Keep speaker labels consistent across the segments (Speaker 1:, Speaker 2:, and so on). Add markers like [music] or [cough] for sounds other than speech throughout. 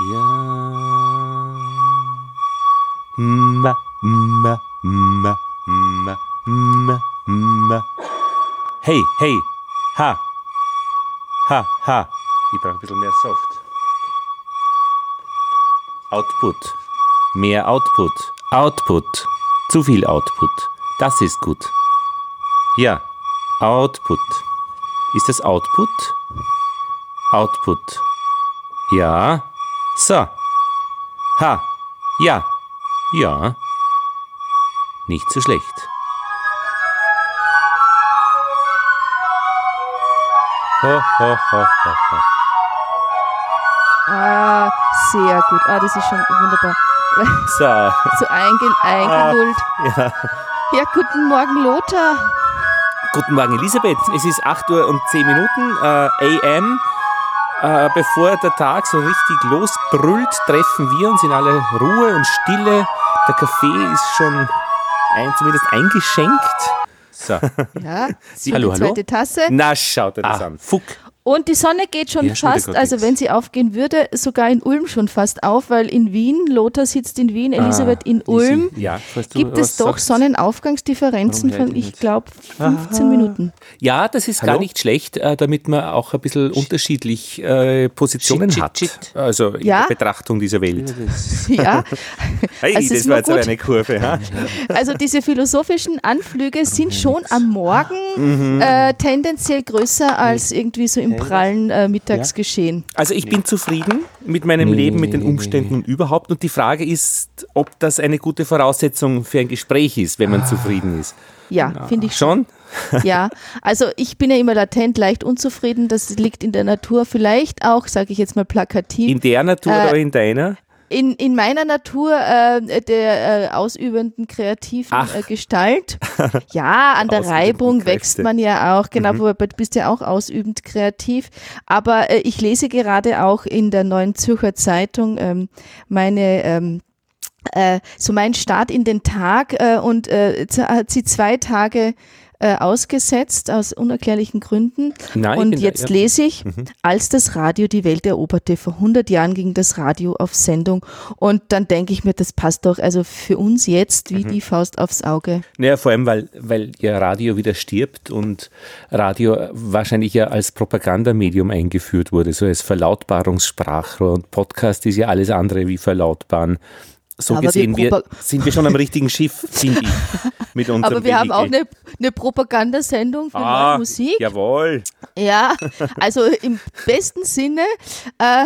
Speaker 1: Ja. Ma, ma, ma, ma, ma, ma. Hey, hey. Ha. Ha, ha. Ich brauche ein bisschen mehr Soft. Output. Mehr Output. Output. Zu viel Output. Das ist gut. Ja. Output. Ist das Output? Output. Ja. So. Ha. Ja. Ja. Nicht so schlecht. Ho, ho, ho, ho, ho.
Speaker 2: Ah, sehr gut. Ah, das ist schon wunderbar. [laughs]
Speaker 1: So.
Speaker 2: So einge eingelullt.
Speaker 1: Ja.
Speaker 2: Ja, guten Morgen, Lothar.
Speaker 1: Guten Morgen, Elisabeth. Es ist 8 Uhr und 10 Minuten äh, AM. Äh, bevor der Tag so richtig losbrüllt, treffen wir uns in aller Ruhe und Stille. Der Kaffee ist schon ein, zumindest eingeschenkt. So.
Speaker 2: Ja, Sie
Speaker 1: Hallo,
Speaker 2: die
Speaker 1: hallo.
Speaker 2: zweite Tasse.
Speaker 1: Na, schaut dir das
Speaker 2: Ah.
Speaker 1: an. Fuck.
Speaker 2: Und die Sonne geht schon
Speaker 1: Ja,
Speaker 2: fast, also wenn sie aufgehen würde, sogar in Ulm schon fast auf, weil in Wien, Lothar sitzt in Wien, Elisabeth in
Speaker 1: Lisi,
Speaker 2: Ulm,
Speaker 1: Ja, du
Speaker 2: gibt es doch
Speaker 1: sagst.
Speaker 2: Sonnenaufgangsdifferenzen von, ich glaube, 15 Minuten.
Speaker 1: Ja, das ist
Speaker 3: Hallo?
Speaker 1: gar nicht schlecht, äh, damit man auch ein bisschen unterschiedlich äh, Positionen
Speaker 3: Shit,
Speaker 1: hat.
Speaker 3: shit, shit.
Speaker 1: Also in
Speaker 2: Ja.
Speaker 1: der Betrachtung dieser Welt.
Speaker 2: Ja, [laughs] [laughs]
Speaker 1: Hey,
Speaker 2: Also es
Speaker 1: das
Speaker 2: ist
Speaker 1: war jetzt
Speaker 2: gut.
Speaker 1: eine Kurve. Ha?
Speaker 2: also diese philosophischen Anflüge sind schon am Morgen
Speaker 1: Mhm.
Speaker 2: äh, tendenziell größer als irgendwie so im prallen äh, Mittagsgeschehen.
Speaker 1: Also ich bin zufrieden mit meinem
Speaker 3: Nee,
Speaker 1: Leben,
Speaker 3: nee,
Speaker 1: mit
Speaker 3: nee,
Speaker 1: den
Speaker 3: nee,
Speaker 1: Umständen und überhaupt. Und die Frage ist, ob das eine gute Voraussetzung für ein Gespräch ist, wenn man zufrieden ist.
Speaker 2: Ja, finde ich
Speaker 1: Schon?
Speaker 2: Ja, also ich bin ja immer latent leicht unzufrieden. Das liegt in der Natur vielleicht auch, sage ich jetzt mal plakativ.
Speaker 1: In der Natur
Speaker 2: Äh,
Speaker 1: oder in deiner?
Speaker 2: In, in meiner Natur äh, der äh, ausübenden kreativen äh, Gestalt. [laughs] Ja, an der Reibung
Speaker 1: Kräfte.
Speaker 2: wächst man ja auch, genau, wobei du bist ja auch ausübend kreativ. Aber äh, ich lese gerade auch in der Neuen Zürcher Zeitung ähm, meine ähm, äh, so mein Start in den Tag äh, und äh, hat sie zwei Tage äh, ausgesetzt aus unerklärlichen Gründen.
Speaker 1: Nein,
Speaker 2: und jetzt.
Speaker 1: Mhm.
Speaker 2: lese ich, als das Radio die Welt eroberte, vor 100 Jahren ging das Radio auf Sendung und dann denke ich mir, das passt doch also für uns jetzt
Speaker 1: Mhm.
Speaker 2: wie die Faust aufs Auge.
Speaker 1: Naja, vor allem, weil, weil ja Radio wieder stirbt und Radio wahrscheinlich ja als Propagandamedium eingeführt wurde, so als Verlautbarungssprachrohr und Podcast ist ja alles andere wie verlautbaren. So
Speaker 2: Aber wir
Speaker 1: gesehen wir sind wir schon am richtigen Schiff, [laughs] finde ich, mit unserem
Speaker 2: Aber wir haben auch eine, eine Propagandasendung für
Speaker 1: ah,
Speaker 2: neue Musik.
Speaker 1: Jawohl.
Speaker 2: Ja, also im besten Sinne äh,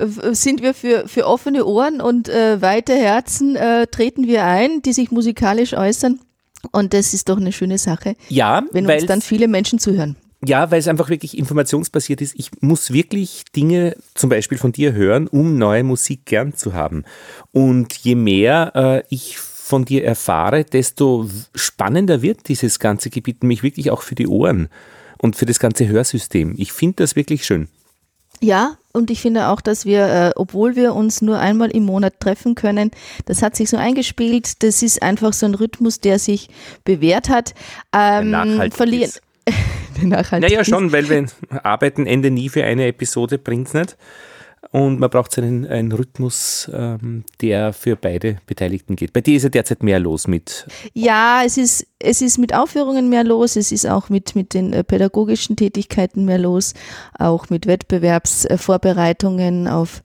Speaker 2: [laughs] sind wir für, für offene Ohren und äh, weite Herzen äh, treten wir ein, die sich musikalisch äußern. Und das ist doch eine schöne Sache,
Speaker 1: Ja,
Speaker 2: wenn uns dann viele Menschen zuhören.
Speaker 1: Ja, weil es einfach wirklich informationsbasiert ist. Ich muss wirklich Dinge zum Beispiel von dir hören, um neue Musik gern zu haben. Und je mehr äh, ich von dir erfahre, desto spannender wird dieses ganze Gebiet, nämlich wirklich auch für die Ohren und für das ganze Hörsystem. Ich finde das wirklich schön.
Speaker 2: Ja, und ich finde auch, dass wir, äh, obwohl wir uns nur einmal im Monat treffen können, das hat sich so eingespielt, das ist einfach so ein Rhythmus, der sich bewährt hat. Ähm,
Speaker 1: nachhaltig
Speaker 2: verlieren.
Speaker 1: ist. [laughs]
Speaker 2: Nachhaltig
Speaker 1: Naja, schon, weil wir arbeiten Ende nie für eine Episode, bringt's nicht. Und man braucht einen, einen Rhythmus, ähm, der für beide Beteiligten geht. Bei dir ist ja derzeit mehr los mit
Speaker 2: Ja, es ist, es ist mit Aufführungen mehr los, es ist auch mit, mit den äh, pädagogischen Tätigkeiten mehr los, auch mit Wettbewerbsvorbereitungen auf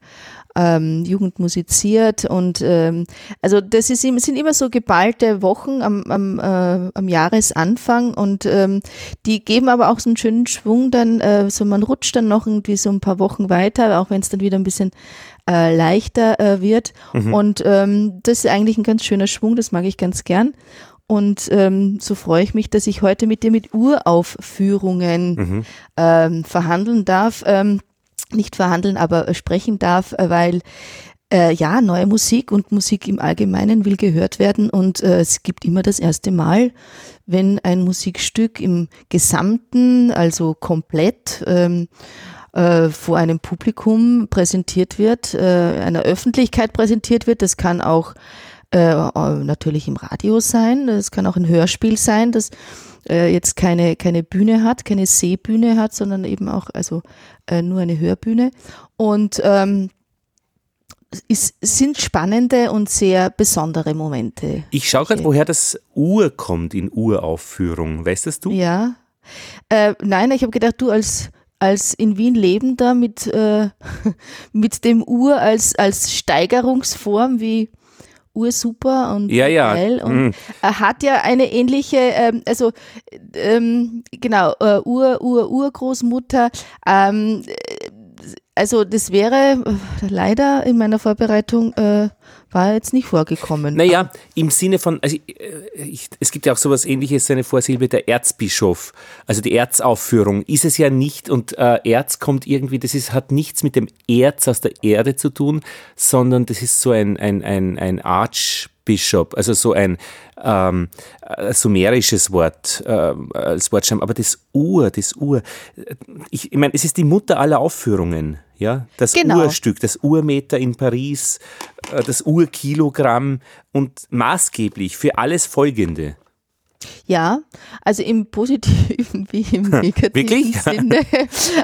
Speaker 2: ähm, Jugend musiziert und ähm, also das ist, sind immer so geballte Wochen am, am, äh, am Jahresanfang und ähm, die geben aber auch so einen schönen Schwung dann, äh, so man rutscht dann noch irgendwie so ein paar Wochen weiter, auch wenn es dann wieder ein bisschen äh, leichter äh, wird und ähm, das ist eigentlich ein ganz schöner Schwung, das mag ich ganz gern. Und ähm, so freue ich mich, dass ich heute mit dir mit Uraufführungen ähm, verhandeln darf. Ähm, nicht verhandeln, aber äh, sprechen darf, äh, weil äh, ja, neue Musik und Musik im Allgemeinen will gehört werden und äh, es gibt immer das erste Mal, wenn ein Musikstück im Gesamten, also komplett, ähm, äh, vor einem Publikum präsentiert wird, äh, einer Öffentlichkeit präsentiert wird. Das kann auch äh, natürlich im Radio sein, das kann auch ein Hörspiel sein, das äh, jetzt keine, keine Bühne hat, keine Sehbühne hat, sondern eben auch also äh, nur eine Hörbühne. Und ähm, ist, sind spannende und sehr besondere Momente.
Speaker 1: Ich schaue gerade, woher das Uhr kommt in Uraufführung. Weißt das du?
Speaker 2: Ja. Äh, nein, ich habe gedacht, du als als in Wien lebender mit, äh, [laughs] mit dem Ur als, als Steigerungsform wie ursuper und
Speaker 1: ja, ja.
Speaker 2: geil. Und mhm. er hat ja eine ähnliche, ähm, also ähm, genau, äh, Ur, Ur, Urgroßmutter. Ähm, also das wäre äh, leider in meiner Vorbereitung äh, war jetzt nicht vorgekommen.
Speaker 1: Naja, im Sinne von, also äh, ich, es gibt ja auch sowas ähnliches, eine Vorsilbe der Erzbischof, also die Erzaufführung, ist es ja nicht und äh, Erz kommt irgendwie, das ist, hat nichts mit dem Erz aus der Erde zu tun, sondern das ist so ein, ein, ein, ein Archbishop, also so ein ähm, sumerisches Wort äh, als Wortstamm, aber das Ur, das Ur, ich, ich meine, es ist die Mutter aller Aufführungen. Ja, das genau. Urstück, das Urmeter in Paris, äh, das Urkilogramm und maßgeblich für alles Folgende.
Speaker 2: Ja, also im positiven [laughs] wie im [laughs] negativen? Sinne. [laughs]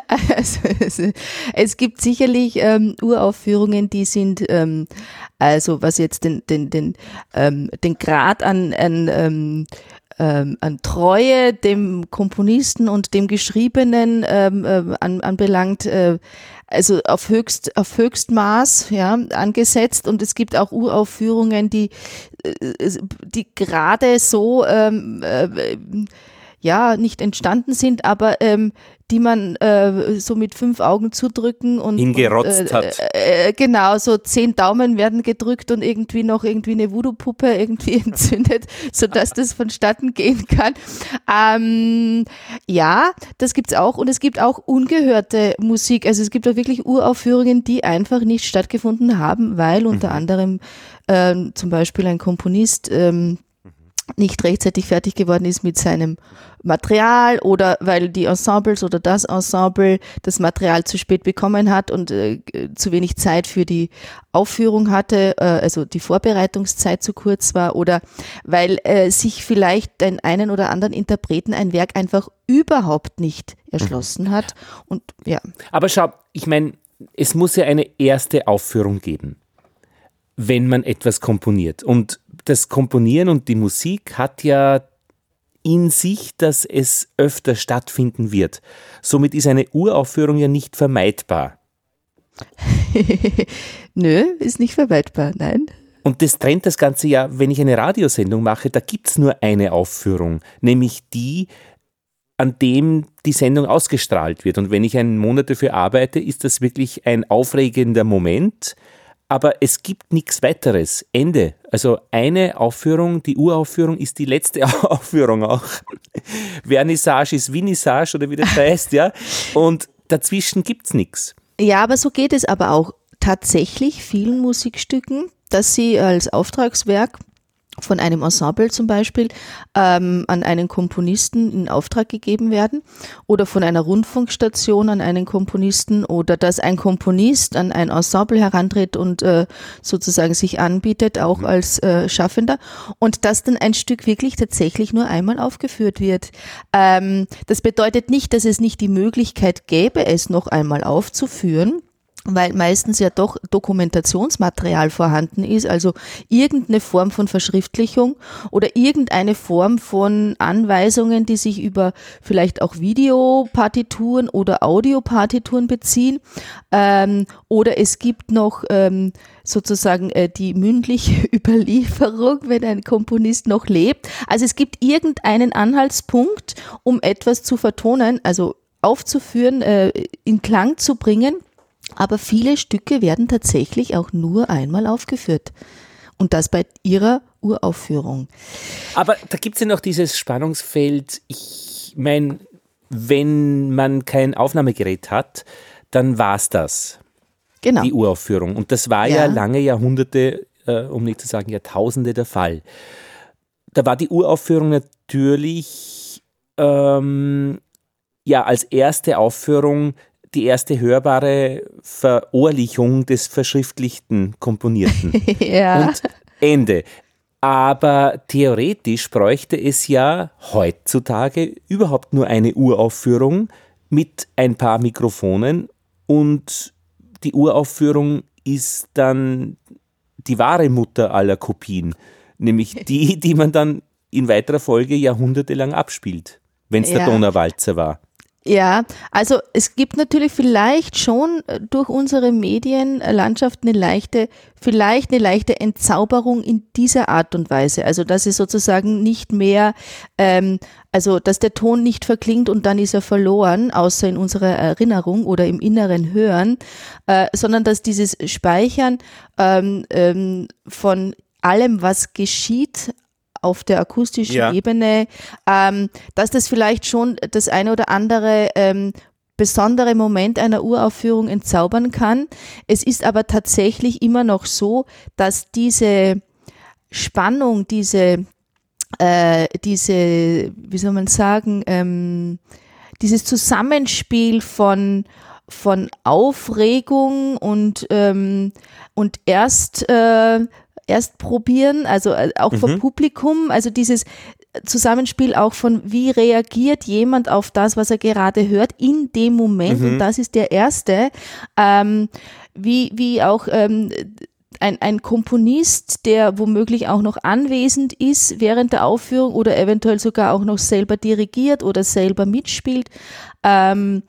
Speaker 2: Also, also, es gibt sicherlich ähm, Uraufführungen, die sind, ähm, also was jetzt den, den, den, ähm, den Grad an, an ähm, an Treue dem Komponisten und dem Geschriebenen ähm, äh, an, anbelangt, äh, also auf höchst auf Höchstmaß ja angesetzt. Und es gibt auch Uraufführungen, die äh, die gerade so ähm, äh, ja nicht entstanden sind, aber ähm, die man äh, so mit fünf Augen zudrücken und
Speaker 1: hingerotzt und, äh, hat.
Speaker 2: Äh, genau, so zehn Daumen werden gedrückt und irgendwie noch irgendwie eine Voodoo-Puppe irgendwie [laughs] entzündet, sodass das vonstatten gehen kann. Ähm, ja, das gibt's auch und es gibt auch ungehörte Musik. Also es gibt auch wirklich Uraufführungen, die einfach nicht stattgefunden haben, weil unter mhm. anderem äh, zum Beispiel ein Komponist ähm, nicht rechtzeitig fertig geworden ist mit seinem Material oder weil die Ensembles oder das Ensemble das Material zu spät bekommen hat und äh, zu wenig Zeit für die Aufführung hatte, äh, also die Vorbereitungszeit zu kurz war oder weil äh, sich vielleicht den einen oder anderen Interpreten ein Werk einfach überhaupt nicht erschlossen hat und ja.
Speaker 1: Aber schau, ich meine, es muss ja eine erste Aufführung geben wenn man etwas komponiert. Und das Komponieren und die Musik hat ja in sich, dass es öfter stattfinden wird. Somit ist eine Uraufführung ja nicht vermeidbar. [laughs]
Speaker 2: Nö, ist nicht vermeidbar, nein.
Speaker 1: Und das trennt das Ganze ja, wenn ich eine Radiosendung mache, da gibt es nur eine Aufführung, nämlich die, an dem die Sendung ausgestrahlt wird. Und wenn ich einen Monat dafür arbeite, ist das wirklich ein aufregender Moment, aber es gibt nichts weiteres. Ende. Also eine Aufführung, die Uraufführung ist die letzte [laughs] Aufführung auch. Vernissage ist Vinissage oder wie das [laughs] heißt, ja. Und dazwischen gibt es nichts.
Speaker 2: Ja, aber so geht es aber auch tatsächlich vielen Musikstücken, dass sie als Auftragswerk von einem Ensemble zum Beispiel ähm, an einen Komponisten in Auftrag gegeben werden oder von einer Rundfunkstation an einen Komponisten oder dass ein Komponist an ein Ensemble herantritt und äh, sozusagen sich anbietet, auch mhm. als äh, Schaffender und dass dann ein Stück wirklich tatsächlich nur einmal aufgeführt wird. Ähm, das bedeutet nicht, dass es nicht die Möglichkeit gäbe, es noch einmal aufzuführen weil meistens ja doch Dokumentationsmaterial vorhanden ist, also irgendeine Form von Verschriftlichung oder irgendeine Form von Anweisungen, die sich über vielleicht auch Videopartituren oder Audiopartituren beziehen. Ähm, oder es gibt noch ähm, sozusagen äh, die mündliche [laughs] Überlieferung, wenn ein Komponist noch lebt. Also es gibt irgendeinen Anhaltspunkt, um etwas zu vertonen, also aufzuführen, äh, in Klang zu bringen aber viele Stücke werden tatsächlich auch nur einmal aufgeführt. Und das bei ihrer Uraufführung.
Speaker 1: Aber da gibt es ja noch dieses Spannungsfeld. Ich meine, wenn man kein Aufnahmegerät hat, dann war es das. Genau. Die Uraufführung. Und das war ja, ja lange Jahrhunderte, äh, um nicht zu sagen Jahrtausende der Fall. Da war die Uraufführung natürlich ähm, ja als erste Aufführung die erste hörbare Verohrlichung des verschriftlichten Komponierten. [laughs] ja. Und Ende. Aber theoretisch bräuchte es ja heutzutage überhaupt nur eine Uraufführung mit ein paar Mikrofonen und die Uraufführung ist dann die wahre Mutter aller Kopien, nämlich die, die man dann in weiterer Folge jahrhundertelang abspielt, wenn es ja. der Donauwalzer war.
Speaker 2: Ja, also es gibt natürlich vielleicht schon äh, durch unsere Medienlandschaft eine leichte, vielleicht eine leichte Entzauberung in dieser Art und Weise. Also dass es sozusagen nicht mehr, ähm, also dass der Ton nicht verklingt und dann ist er verloren, außer in unserer Erinnerung oder im inneren Hören, äh, sondern dass dieses Speichern ähm, ähm, von allem, was geschieht, auf der akustischen ja. Ebene, ähm, dass das vielleicht schon das eine oder andere ähm, besondere Moment einer Uraufführung entzaubern kann. Es ist aber tatsächlich immer noch so, dass diese Spannung, diese, äh, diese, wie soll man sagen, ähm, dieses Zusammenspiel von von Aufregung und ähm, und erst äh, erst probieren, also äh, auch mhm. vom Publikum, also dieses Zusammenspiel auch von, wie reagiert jemand auf das, was er gerade hört, in dem Moment, mhm. und das ist der erste, ähm, wie, wie auch ähm, ein, ein Komponist, der womöglich auch noch anwesend ist während der Aufführung oder eventuell sogar auch noch selber dirigiert oder selber mitspielt, ähm,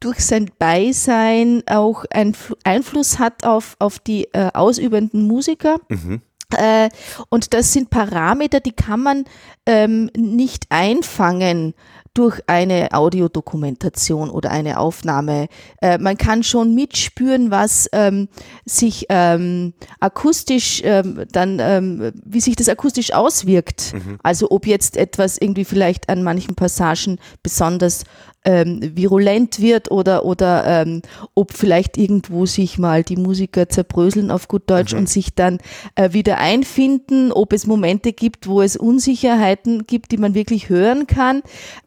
Speaker 2: durch sein Beisein auch einen Einfluss hat auf, auf die äh, ausübenden Musiker. Mhm. Äh, und das sind Parameter, die kann man ähm, nicht einfangen durch eine Audiodokumentation oder eine Aufnahme. Äh, man kann schon mitspüren, was ähm, sich ähm, akustisch ähm, dann, ähm, wie sich das akustisch auswirkt. Mhm. Also ob jetzt etwas irgendwie vielleicht an manchen Passagen besonders ähm, virulent wird oder, oder ähm, ob vielleicht irgendwo sich mal die Musiker zerbröseln auf gut Deutsch mhm. und sich dann äh, wieder einfinden, ob es Momente gibt, wo es Unsicherheiten gibt, die man wirklich hören kann.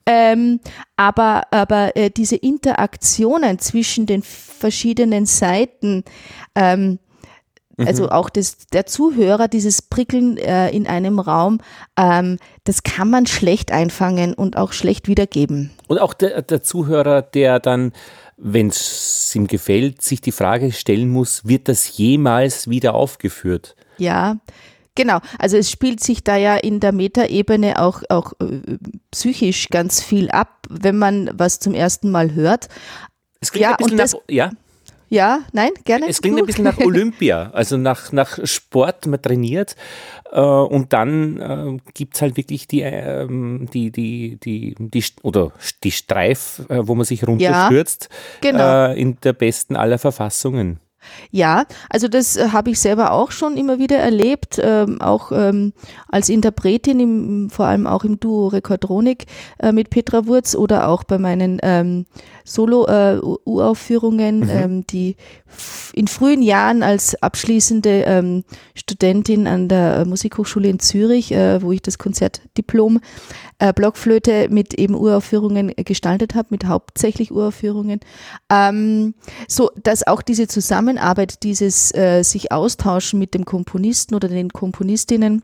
Speaker 2: Ähm, aber aber äh, diese Interaktionen zwischen den verschiedenen Seiten, ähm, also mhm. auch das, der Zuhörer, dieses Prickeln äh, in einem Raum, ähm, das kann man schlecht einfangen und auch schlecht wiedergeben.
Speaker 1: Und auch der, der Zuhörer, der dann, wenn es ihm gefällt, sich die Frage stellen muss, wird das jemals wieder aufgeführt?
Speaker 2: Ja, Genau, also es spielt sich da ja in der Metaebene auch, auch äh, psychisch ganz viel ab, wenn man was zum ersten Mal hört.
Speaker 1: Es klingt ja, ein bisschen das, nach, ja.
Speaker 2: Ja, nein, gerne.
Speaker 1: Es klingt du. ein bisschen nach Olympia, also nach, nach Sport, man trainiert äh, und dann äh, gibt es halt wirklich die, äh, die, die, die, die, oder die Streif, äh, wo man sich runterstürzt, ja, genau. Äh, in der besten aller Verfassungen.
Speaker 2: Ja, also das äh, habe ich selber auch schon immer wieder erlebt, ähm, auch ähm, als Interpretin, im, vor allem auch im Duo Rekordronik äh, mit Petra Wurz oder auch bei meinen ähm, Solo-Uraufführungen, mhm. ähm, die in frühen Jahren als abschließende ähm, Studentin an der Musikhochschule in Zürich, äh, wo ich das Konzertdiplom äh, Blockflöte mit eben Uraufführungen gestaltet habe, mit hauptsächlich Uraufführungen, ähm, so dass auch diese Zusammenarbeit, dieses äh, sich austauschen mit dem Komponisten oder den Komponistinnen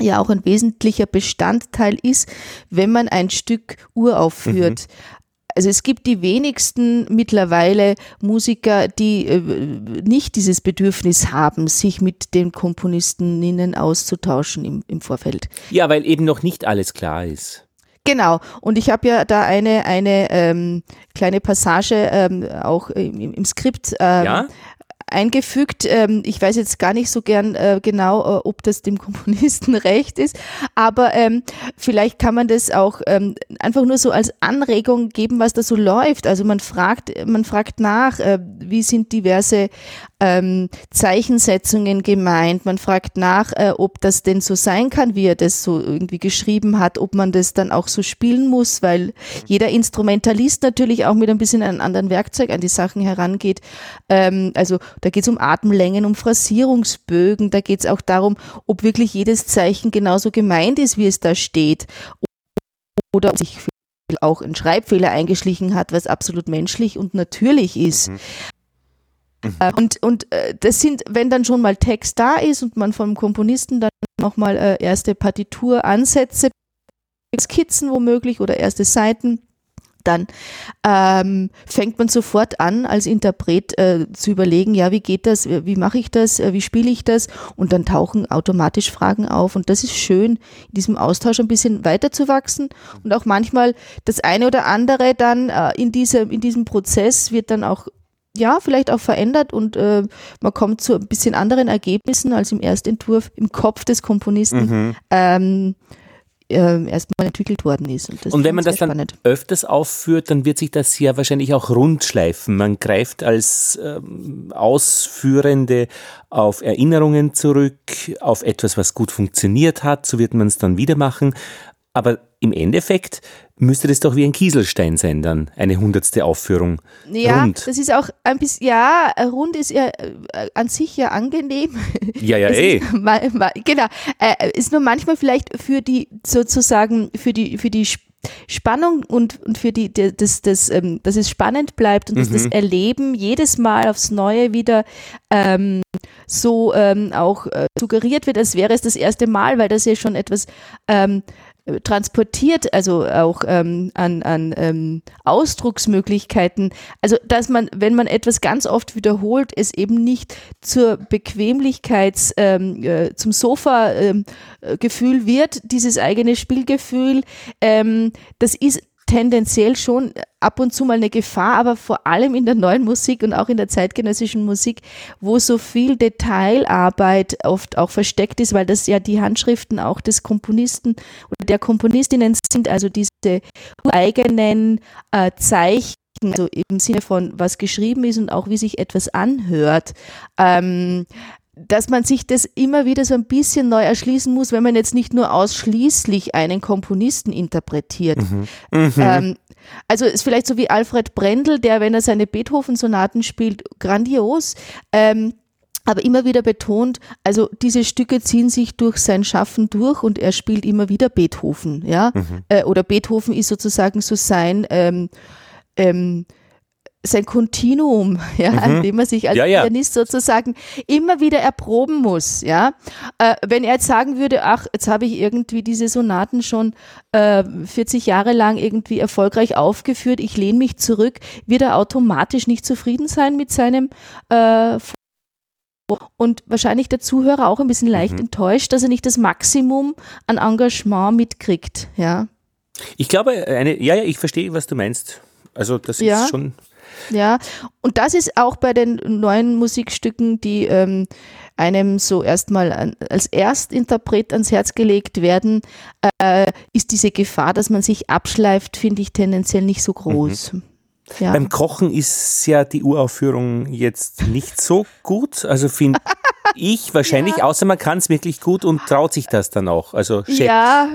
Speaker 2: ja auch ein wesentlicher Bestandteil ist, wenn man ein Stück uraufführt. Mhm. Also es gibt die wenigsten mittlerweile Musiker, die äh, nicht dieses Bedürfnis haben, sich mit den Komponistinnen auszutauschen im, im Vorfeld.
Speaker 1: Ja, weil eben noch nicht alles klar ist.
Speaker 2: Genau. Und ich habe ja da eine, eine ähm, kleine Passage ähm, auch im, im Skript ähm, ja? Eingefügt. Ähm, ich weiß jetzt gar nicht so gern äh, genau, äh, ob das dem Komponisten [laughs] recht ist, aber ähm, vielleicht kann man das auch ähm, einfach nur so als Anregung geben, was da so läuft. Also man fragt, man fragt nach, äh, wie sind diverse ähm, Zeichensetzungen gemeint. Man fragt nach, äh, ob das denn so sein kann, wie er das so irgendwie geschrieben hat, ob man das dann auch so spielen muss, weil jeder Instrumentalist natürlich auch mit ein bisschen einem anderen Werkzeug an die Sachen herangeht. Ähm, also da geht es um Atemlängen, um Phrasierungsbögen, da geht es auch darum, ob wirklich jedes Zeichen genauso gemeint ist, wie es da steht. Oder ob sich auch ein Schreibfehler eingeschlichen hat, was absolut menschlich und natürlich ist. Mhm. Mhm. Und, und äh, das sind, wenn dann schon mal Text da ist und man vom Komponisten dann nochmal äh, erste Partituransätze, Skizzen womöglich oder erste Seiten dann ähm, fängt man sofort an, als Interpret äh, zu überlegen, ja, wie geht das, wie mache ich das, äh, wie spiele ich das? Und dann tauchen automatisch Fragen auf. Und das ist schön, in diesem Austausch ein bisschen weiterzuwachsen. Und auch manchmal das eine oder andere dann äh, in, diese, in diesem Prozess wird dann auch ja, vielleicht auch verändert und äh, man kommt zu ein bisschen anderen Ergebnissen als im Erstentwurf im Kopf des Komponisten. Mhm. Ähm, äh, erstmal entwickelt worden ist.
Speaker 1: Und, und wenn man das dann spannend. öfters aufführt, dann wird sich das ja wahrscheinlich auch rundschleifen. Man greift als ähm, Ausführende auf Erinnerungen zurück, auf etwas, was gut funktioniert hat, so wird man es dann wieder machen. Aber im Endeffekt müsste das doch wie ein Kieselstein sein dann, eine hundertste Aufführung.
Speaker 2: Ja, rund. das ist auch ein bisschen, ja, rund ist ja äh, an sich ja angenehm.
Speaker 1: Ja, ja, [laughs] eh.
Speaker 2: Mal, mal, genau, äh, ist nur manchmal vielleicht für die, sozusagen, für die, für die Spannung und, und für die, die das, das, ähm, dass es spannend bleibt und mhm. dass das mhm. Erleben jedes Mal aufs Neue wieder ähm, so ähm, auch äh, suggeriert wird, als wäre es das erste Mal, weil das ja schon etwas ähm, transportiert, also auch ähm, an, an ähm, Ausdrucksmöglichkeiten. Also, dass man, wenn man etwas ganz oft wiederholt, es eben nicht zur Bequemlichkeits, ähm, äh, zum Sofa-Gefühl ähm, wird, dieses eigene Spielgefühl. Ähm, das ist tendenziell schon ab und zu mal eine Gefahr, aber vor allem in der neuen Musik und auch in der zeitgenössischen Musik, wo so viel Detailarbeit oft auch versteckt ist, weil das ja die Handschriften auch des Komponisten oder der Komponistinnen sind, also diese eigenen äh, Zeichen also im Sinne von was geschrieben ist und auch wie sich etwas anhört. Ähm, dass man sich das immer wieder so ein bisschen neu erschließen muss, wenn man jetzt nicht nur ausschließlich einen Komponisten interpretiert. Mhm. Mhm. Ähm, also ist vielleicht so wie Alfred Brendel, der, wenn er seine Beethoven-Sonaten spielt, grandios. Ähm, aber immer wieder betont, also diese Stücke ziehen sich durch sein Schaffen durch und er spielt immer wieder Beethoven, ja. Mhm. Äh, oder Beethoven ist sozusagen so sein ähm, sein Kontinuum, [laughs] ja, mhm. an dem man sich als ja, ja. Pianist sozusagen immer wieder erproben muss, ja. Äh, wenn er jetzt sagen würde, ach, jetzt habe ich irgendwie diese Sonaten schon äh, 40 Jahre lang irgendwie erfolgreich aufgeführt, ich lehne mich zurück, wird er automatisch nicht zufrieden sein mit seinem äh, und wahrscheinlich der Zuhörer auch ein bisschen leicht mhm. enttäuscht, dass er nicht das Maximum an Engagement mitkriegt, ja.
Speaker 1: Ich glaube, eine, ja, ja, ich verstehe, was du meinst. Also das ja. ist schon
Speaker 2: ja, und das ist auch bei den neuen Musikstücken, die ähm, einem so erstmal an, als Erstinterpret ans Herz gelegt werden, äh, ist diese Gefahr, dass man sich abschleift, finde ich tendenziell nicht so groß. Mhm.
Speaker 1: Ja. Beim Kochen ist ja die Uraufführung jetzt nicht so gut. Also finde [laughs] ich wahrscheinlich, ja. außer man kann es wirklich gut und traut sich das dann auch. Also
Speaker 2: Chef. Ja,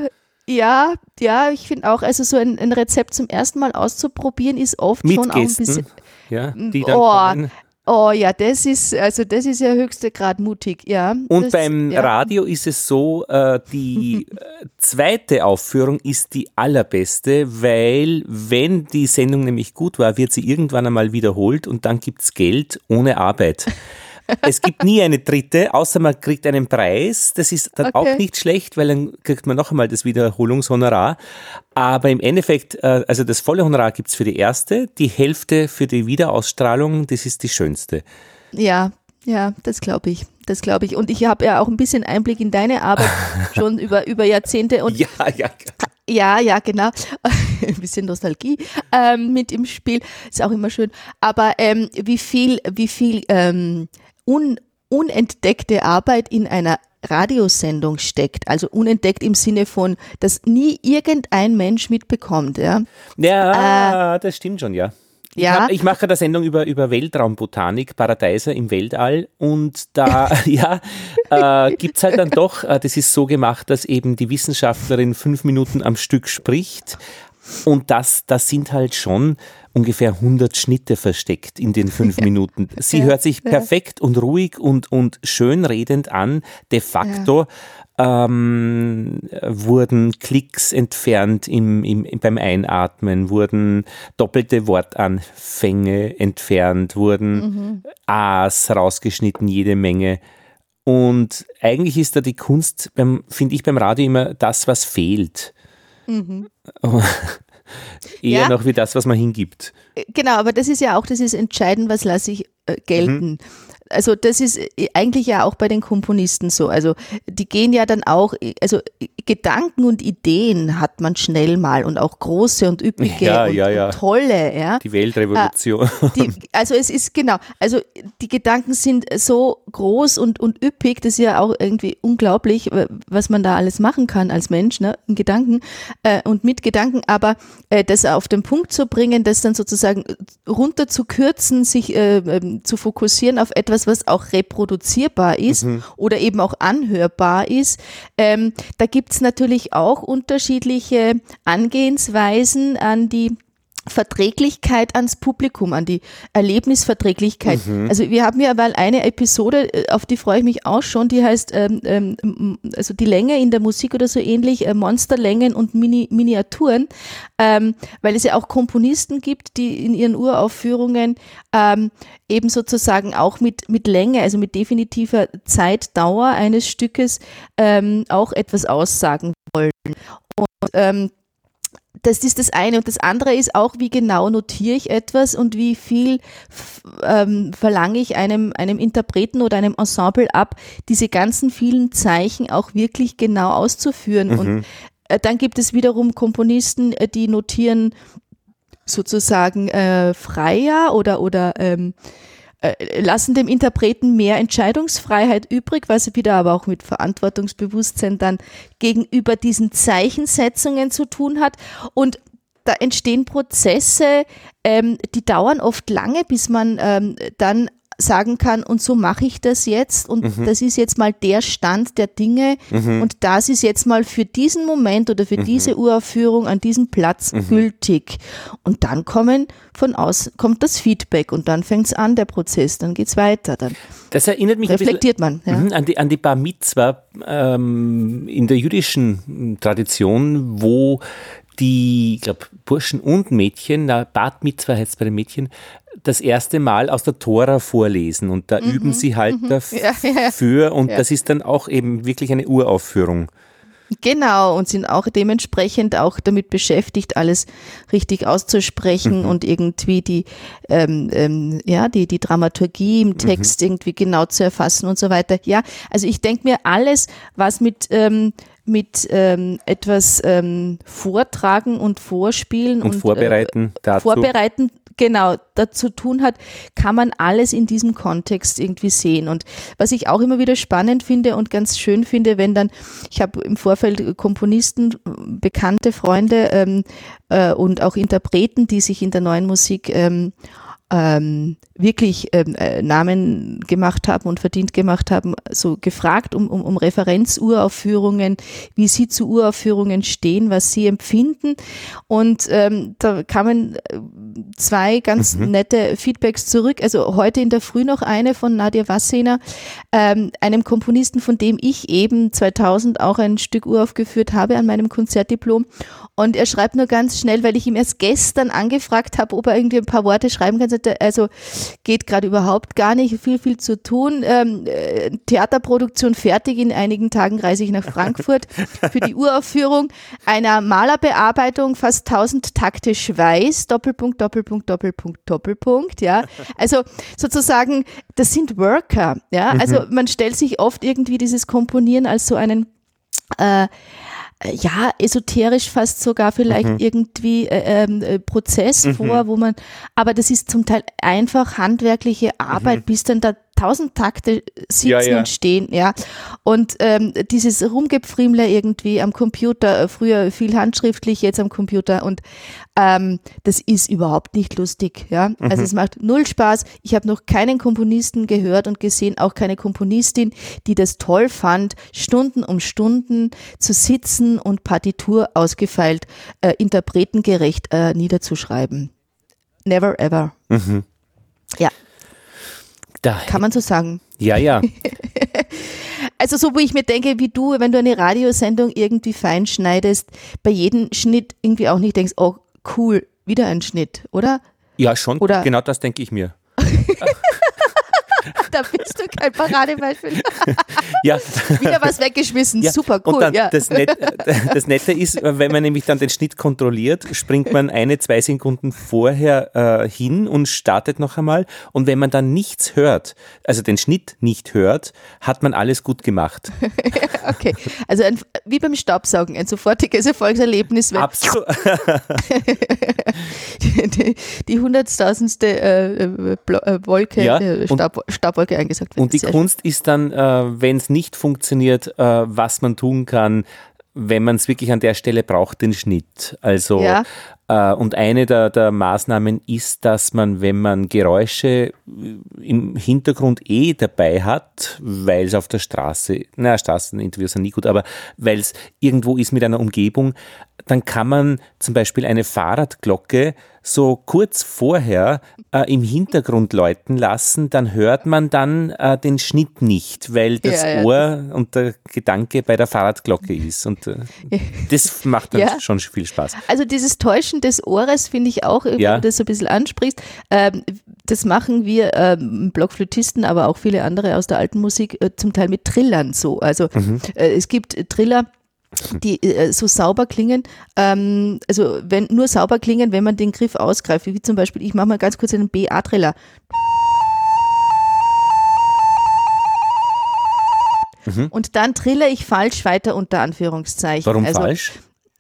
Speaker 2: ja, ja, ich finde auch, also so ein, ein, Rezept zum ersten Mal auszuprobieren ist oft
Speaker 1: Mit
Speaker 2: schon
Speaker 1: Gästen, auch ein bisschen. Ja, die dann
Speaker 2: oh, kommen. oh ja, das ist, also das ist ja höchste Grad mutig, ja.
Speaker 1: Und
Speaker 2: das,
Speaker 1: beim
Speaker 2: ja.
Speaker 1: Radio ist es so, äh, die [laughs] äh, zweite Aufführung ist die allerbeste, weil wenn die Sendung nämlich gut war, wird sie irgendwann einmal wiederholt und dann gibt es Geld ohne Arbeit. Es gibt nie eine dritte, außer man kriegt einen Preis. Das ist dann okay. auch nicht schlecht, weil dann kriegt man noch einmal das Wiederholungshonorar. Aber im Endeffekt, äh, also das volle Honorar gibt es für die erste, die Hälfte für die Wiederausstrahlung, das ist die schönste.
Speaker 2: Ja, ja, das glaube ich. Das glaube ich. Und ich habe ja auch ein bisschen Einblick in deine Arbeit [laughs] schon über, über Jahrzehnte. Und
Speaker 1: ja, ja.
Speaker 2: Ja, ja, genau. [laughs] ein bisschen Nostalgie ähm, mit im Spiel. Ist auch immer schön. Aber ähm, wie viel, wie viel ähm, un, unentdeckte Arbeit in einer Radiosendung steckt. Also unentdeckt im Sinne von, dass nie irgendein Mensch mitbekommt. Ja,
Speaker 1: ja äh, das stimmt schon, ja. Ich, ja. Hab, ich mache eine Sendung über, über Weltraumbotanik, Paradeiser im Weltall und da [laughs] ja, äh, gibt es halt dann doch, äh, das ist so gemacht, dass eben die Wissenschaftlerin fünf Minuten am Stück spricht und das, das sind halt schon ungefähr 100 Schnitte versteckt in den fünf [laughs] Minuten. Sie ja, hört sich perfekt und ruhig und, und schön redend an. De facto ähm, wurden Klicks entfernt im, im, beim Einatmen, wurden doppelte Wortanfänge entfernt, wurden mhm. A's rausgeschnitten, jede Menge. Und eigentlich ist da die Kunst, finde ich beim Radio immer das, was fehlt. Mhm. [laughs] eher
Speaker 2: Ja.
Speaker 1: noch wie das, was man hingibt.
Speaker 2: Genau, aber das ist ja auch, das ist entscheidend, was lasse ich äh, gelten. Also das ist äh, eigentlich ja auch bei den Komponisten so. Also die gehen ja dann auch, äh, also äh, Gedanken und Ideen hat man schnell mal und auch große und üppige
Speaker 1: Ja,
Speaker 2: und,
Speaker 1: ja, ja.
Speaker 2: und tolle, ja.
Speaker 1: Die Weltrevolution.
Speaker 2: Die, also es ist genau, also die Gedanken sind so groß und, und üppig, das ist ja auch irgendwie unglaublich, was man da alles machen kann als Mensch, ne, in Gedanken äh, und mit Gedanken, aber äh, das auf den Punkt zu bringen, das dann sozusagen runter zu kürzen, sich äh, ähm, zu fokussieren auf etwas, was auch reproduzierbar ist oder eben auch anhörbar ist. Ähm, da gibt's natürlich auch unterschiedliche Angehensweisen an die Verträglichkeit ans Publikum, an die Erlebnisverträglichkeit. Also wir haben ja mal eine Episode, äh, auf die freue ich mich auch schon, die heißt ähm, ähm, also die Länge in der Musik oder so ähnlich, äh, Monsterlängen und Mini Miniaturen, ähm, weil es ja auch Komponisten gibt, die in ihren Uraufführungen ähm, eben sozusagen auch mit, mit Länge, also mit definitiver Zeitdauer eines Stückes ähm, auch etwas aussagen wollen. Und ähm, das ist das eine. Und das andere ist auch, wie genau notiere ich etwas und wie viel ähm, verlange ich einem, einem Interpreten oder einem Ensemble ab, diese ganzen vielen Zeichen auch wirklich genau auszuführen. Und äh, dann gibt es wiederum Komponisten, äh, die notieren sozusagen äh, freier oder, oder ähm, äh, lassen dem Interpreten mehr Entscheidungsfreiheit übrig, was wieder aber auch mit Verantwortungsbewusstsein dann gegenüber diesen Zeichensetzungen zu tun hat. Und da entstehen Prozesse, ähm, die dauern oft lange, bis man ähm, dann sagen kann, und so mache ich das jetzt und das ist jetzt mal der Stand der Dinge und das ist jetzt mal für diesen Moment oder für diese Uraufführung an diesem Platz gültig. Und dann kommen von außen, kommt das Feedback und dann fängt es an, der Prozess, dann geht's weiter, dann
Speaker 1: Das erinnert mich ein bisschen
Speaker 2: reflektiert man. Ja.
Speaker 1: Mhm, an, die, an die Bar Mitzwa ähm, in der jüdischen Tradition, wo die, ich glaube, Burschen und Mädchen, na, Bat Mitzwa heißt es bei den Mädchen, das erste Mal aus der Tora vorlesen und da üben sie halt
Speaker 2: Mhm. Ja, ja, ja.
Speaker 1: dafür und
Speaker 2: Ja.
Speaker 1: das ist dann auch eben wirklich eine Uraufführung.
Speaker 2: Genau, und sind auch dementsprechend auch damit beschäftigt, alles richtig auszusprechen
Speaker 1: Mhm.
Speaker 2: und irgendwie die, ähm, ähm, ja, die, die Dramaturgie
Speaker 1: Mhm.
Speaker 2: im Text irgendwie genau zu erfassen und so weiter. Ja, also ich denke mir, alles, was mit, ähm, mit ähm, etwas ähm, vortragen und vorspielen
Speaker 1: Und,
Speaker 2: und,
Speaker 1: vorbereiten
Speaker 2: äh,
Speaker 1: dazu.
Speaker 2: vorbereiten, genau, dazu tun hat, kann man alles in diesem Kontext irgendwie sehen. Und was ich auch immer wieder spannend finde und ganz schön finde, wenn dann, ich habe im Vorfeld Komponisten, bekannte Freunde ähm, äh, und auch Interpreten, die sich in der neuen Musik ähm, ähm, wirklich ähm, äh, Namen gemacht haben und verdient gemacht haben, so gefragt um, um, um Referenzuraufführungen, wie sie zu Uraufführungen stehen, was sie empfinden. Und ähm, da kamen äh, zwei ganz nette Feedbacks zurück. Also heute in der Früh noch eine von Nadia Wassener, ähm, einem Komponisten, von dem ich eben 2000 auch ein Stück uraufgeführt habe an meinem Konzertdiplom. Und er schreibt nur ganz schnell, weil ich ihm erst gestern angefragt habe, ob er irgendwie ein paar Worte schreiben kann. Also geht gerade überhaupt gar nicht, viel, viel zu tun. Ähm, äh, Theaterproduktion fertig, in einigen Tagen reise ich nach Frankfurt [laughs] für die Uraufführung einer Malerbearbeitung, fast 1000 Takte Schweiß, Doppelpunkt, Doppelpunkt, Doppelpunkt, Doppelpunkt, ja. Also sozusagen, das sind Worker, ja. Also man stellt sich oft irgendwie dieses Komponieren als so einen äh, ja, esoterisch fast sogar vielleicht irgendwie äh, ähm, äh, Prozess vor, wo man, aber das ist zum Teil einfach handwerkliche Arbeit, bis dann da tausend Takte sitzen
Speaker 1: Ja, ja.
Speaker 2: und stehen, ja. Und ähm, dieses Rumgepfriemler irgendwie am Computer, äh, früher viel handschriftlich, jetzt am Computer und ähm, das ist überhaupt nicht lustig, ja. Also es macht null Spaß. Ich habe noch keinen Komponisten gehört und gesehen, auch keine Komponistin, die das toll fand, Stunden um Stunden zu sitzen und Partitur ausgefeilt, äh, interpretengerecht äh, niederzuschreiben. Never ever. Ja,
Speaker 1: Da,
Speaker 2: kann man so sagen.
Speaker 1: ja, ja. [laughs]
Speaker 2: Also so, wo ich mir denke, wie du, wenn du eine Radiosendung irgendwie fein schneidest, bei jedem Schnitt irgendwie auch nicht denkst, oh cool, wieder ein Schnitt, oder?
Speaker 1: Ja, schon.
Speaker 2: Oder-
Speaker 1: genau das denke ich mir. [laughs]
Speaker 2: da bist du kein Paradebeispiel. [laughs]
Speaker 1: ja.
Speaker 2: Wieder was weggeschmissen,
Speaker 1: Ja,
Speaker 2: super cool.
Speaker 1: Und dann
Speaker 2: ja.
Speaker 1: das, Net, das Nette ist, wenn man nämlich dann den Schnitt kontrolliert, springt man eine, zwei Sekunden vorher äh, hin und startet noch einmal. Und wenn man dann nichts hört, also den Schnitt nicht hört, hat man alles gut gemacht. [laughs]
Speaker 2: okay, also ein, wie beim Staubsaugen, ein sofortiges Erfolgserlebnis,
Speaker 1: Absolut. [laughs]
Speaker 2: die, hunderttausendste äh, äh, äh, Wolke,
Speaker 1: Ja,
Speaker 2: äh,
Speaker 1: und-
Speaker 2: Staub, Staubwolke eingesagt wird.
Speaker 1: Und die
Speaker 2: Sehr
Speaker 1: Kunst ist dann, äh, wenn es nicht funktioniert, äh, was man tun kann, wenn man es wirklich an der Stelle braucht, den Schnitt. Also
Speaker 2: Ja.
Speaker 1: äh, und eine der, der Maßnahmen ist, dass man, wenn man Geräusche äh, im Hintergrund eh dabei hat, weil es auf der Straße, na Straßeninterviews sind nie gut, aber weil es irgendwo ist mit einer Umgebung, dann kann man zum Beispiel eine Fahrradglocke so kurz vorher äh, im Hintergrund läuten lassen, dann hört man dann äh, den Schnitt nicht, weil das
Speaker 2: Ja, ja.
Speaker 1: Ohr und der Gedanke bei der Fahrradglocke ist. Und äh, [laughs] das macht dann
Speaker 2: Ja.
Speaker 1: schon viel Spaß.
Speaker 2: Also dieses Täuschen des Ohres finde ich auch, wenn
Speaker 1: Ja.
Speaker 2: du das so ein bisschen ansprichst. Ähm, das machen wir ähm, Blockflötisten, aber auch viele andere aus der alten Musik äh, zum Teil mit Trillern so. Also
Speaker 1: Mhm.
Speaker 2: äh, es gibt Triller, die äh, so sauber klingen, ähm, also wenn nur sauber klingen, wenn man den Griff ausgreift, wie zum Beispiel, ich mache mal ganz kurz einen BA-Triller. Und dann trille ich falsch weiter unter Anführungszeichen.
Speaker 1: Mhm. Warum
Speaker 2: also,
Speaker 1: falsch?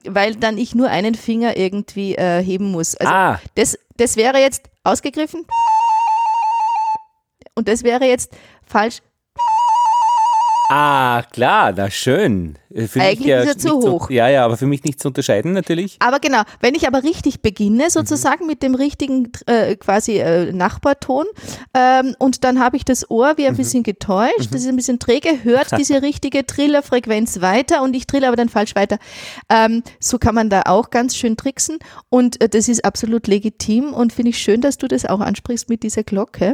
Speaker 2: Weil dann ich nur einen Finger irgendwie äh, heben muss. Also
Speaker 1: ah,
Speaker 2: das, das wäre jetzt ausgegriffen. Und das wäre jetzt falsch.
Speaker 1: Ah, klar, na schön. Äh, Für
Speaker 2: Eigentlich
Speaker 1: mich ja
Speaker 2: ist er zu hoch.
Speaker 1: ja, ja, aber für mich nicht zu unterscheiden natürlich.
Speaker 2: Aber genau, wenn ich aber richtig beginne, sozusagen mit dem richtigen äh, quasi äh, Nachbarton, ähm, und dann habe ich das Ohr wie ein bisschen getäuscht, das ist ein bisschen träge, hört [laughs] diese richtige Trillerfrequenz weiter und ich trille aber dann falsch weiter. Ähm, so kann man da auch ganz schön tricksen und äh, das ist absolut legitim und finde ich schön, dass du das auch ansprichst mit dieser Glocke.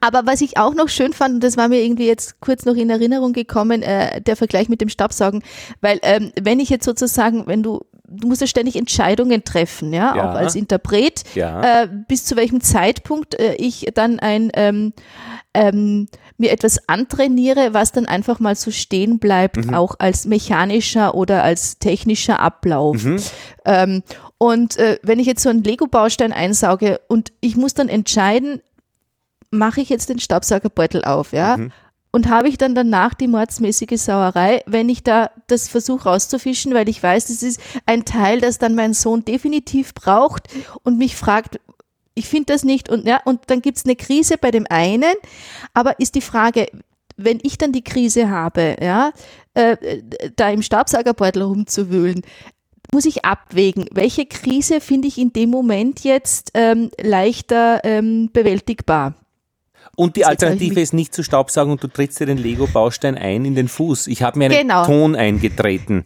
Speaker 2: Aber was ich auch noch schön fand, und das war mir irgendwie jetzt kurz noch in Erinnerung gekommen, äh, der Vergleich mit dem Staubsaugen, weil ähm, wenn ich jetzt sozusagen, wenn du, du musst ja ständig Entscheidungen treffen, ja,
Speaker 1: Ja.
Speaker 2: auch als Interpret,
Speaker 1: Ja.
Speaker 2: äh, bis zu welchem Zeitpunkt äh, ich dann ein ähm, ähm, mir etwas antrainiere, was dann einfach mal so stehen bleibt, auch als mechanischer oder als technischer Ablauf. Ähm, und äh, wenn ich jetzt so einen Lego-Baustein einsauge und ich muss dann entscheiden, mache ich jetzt den Staubsaugerbeutel auf, ja? Und habe ich dann danach die mordsmäßige Sauerei, wenn ich da das versuche rauszufischen, weil ich weiß, das ist ein Teil, das dann mein Sohn definitiv braucht und mich fragt, ich finde das nicht und ja, und dann gibt es eine Krise bei dem einen, aber ist die Frage, wenn ich dann die Krise habe, ja, äh, da im Staubsaugerbeutel rumzuwühlen, muss ich abwägen, welche Krise finde ich in dem Moment jetzt ähm, leichter ähm, bewältigbar.
Speaker 1: Und die Alternative ist nicht zu staubsaugen und du trittst dir den Lego-Baustein ein in den Fuß. Ich habe mir einen
Speaker 2: Genau.
Speaker 1: Ton eingetreten.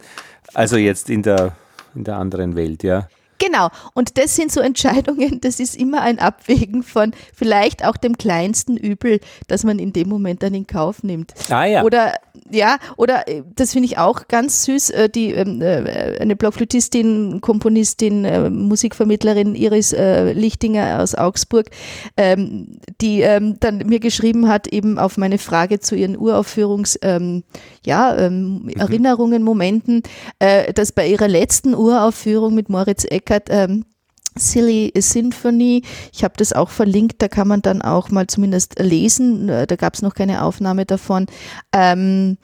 Speaker 1: Also jetzt in der, in der anderen Welt, ja.
Speaker 2: Genau, und das sind so Entscheidungen, das ist immer ein Abwägen von vielleicht auch dem kleinsten Übel, das man in dem Moment dann in Kauf nimmt.
Speaker 1: Ah ja.
Speaker 2: Oder ja, oder äh, das finde ich auch ganz süß, äh, die ähm, äh, eine Blockflötistin, Komponistin, äh, Musikvermittlerin Iris äh, Lichtinger aus Augsburg, ähm, die ähm, dann mir geschrieben hat, eben auf meine Frage zu ihren Uraufführungs ähm, ja, ähm, Erinnerungen, Momenten, äh, dass bei ihrer letzten Uraufführung mit Moritz Eckert ähm, Silly Symphony. Ich habe das auch verlinkt, da kann man dann auch mal zumindest lesen. Äh, Da gab es noch keine Aufnahme davon. Ähm,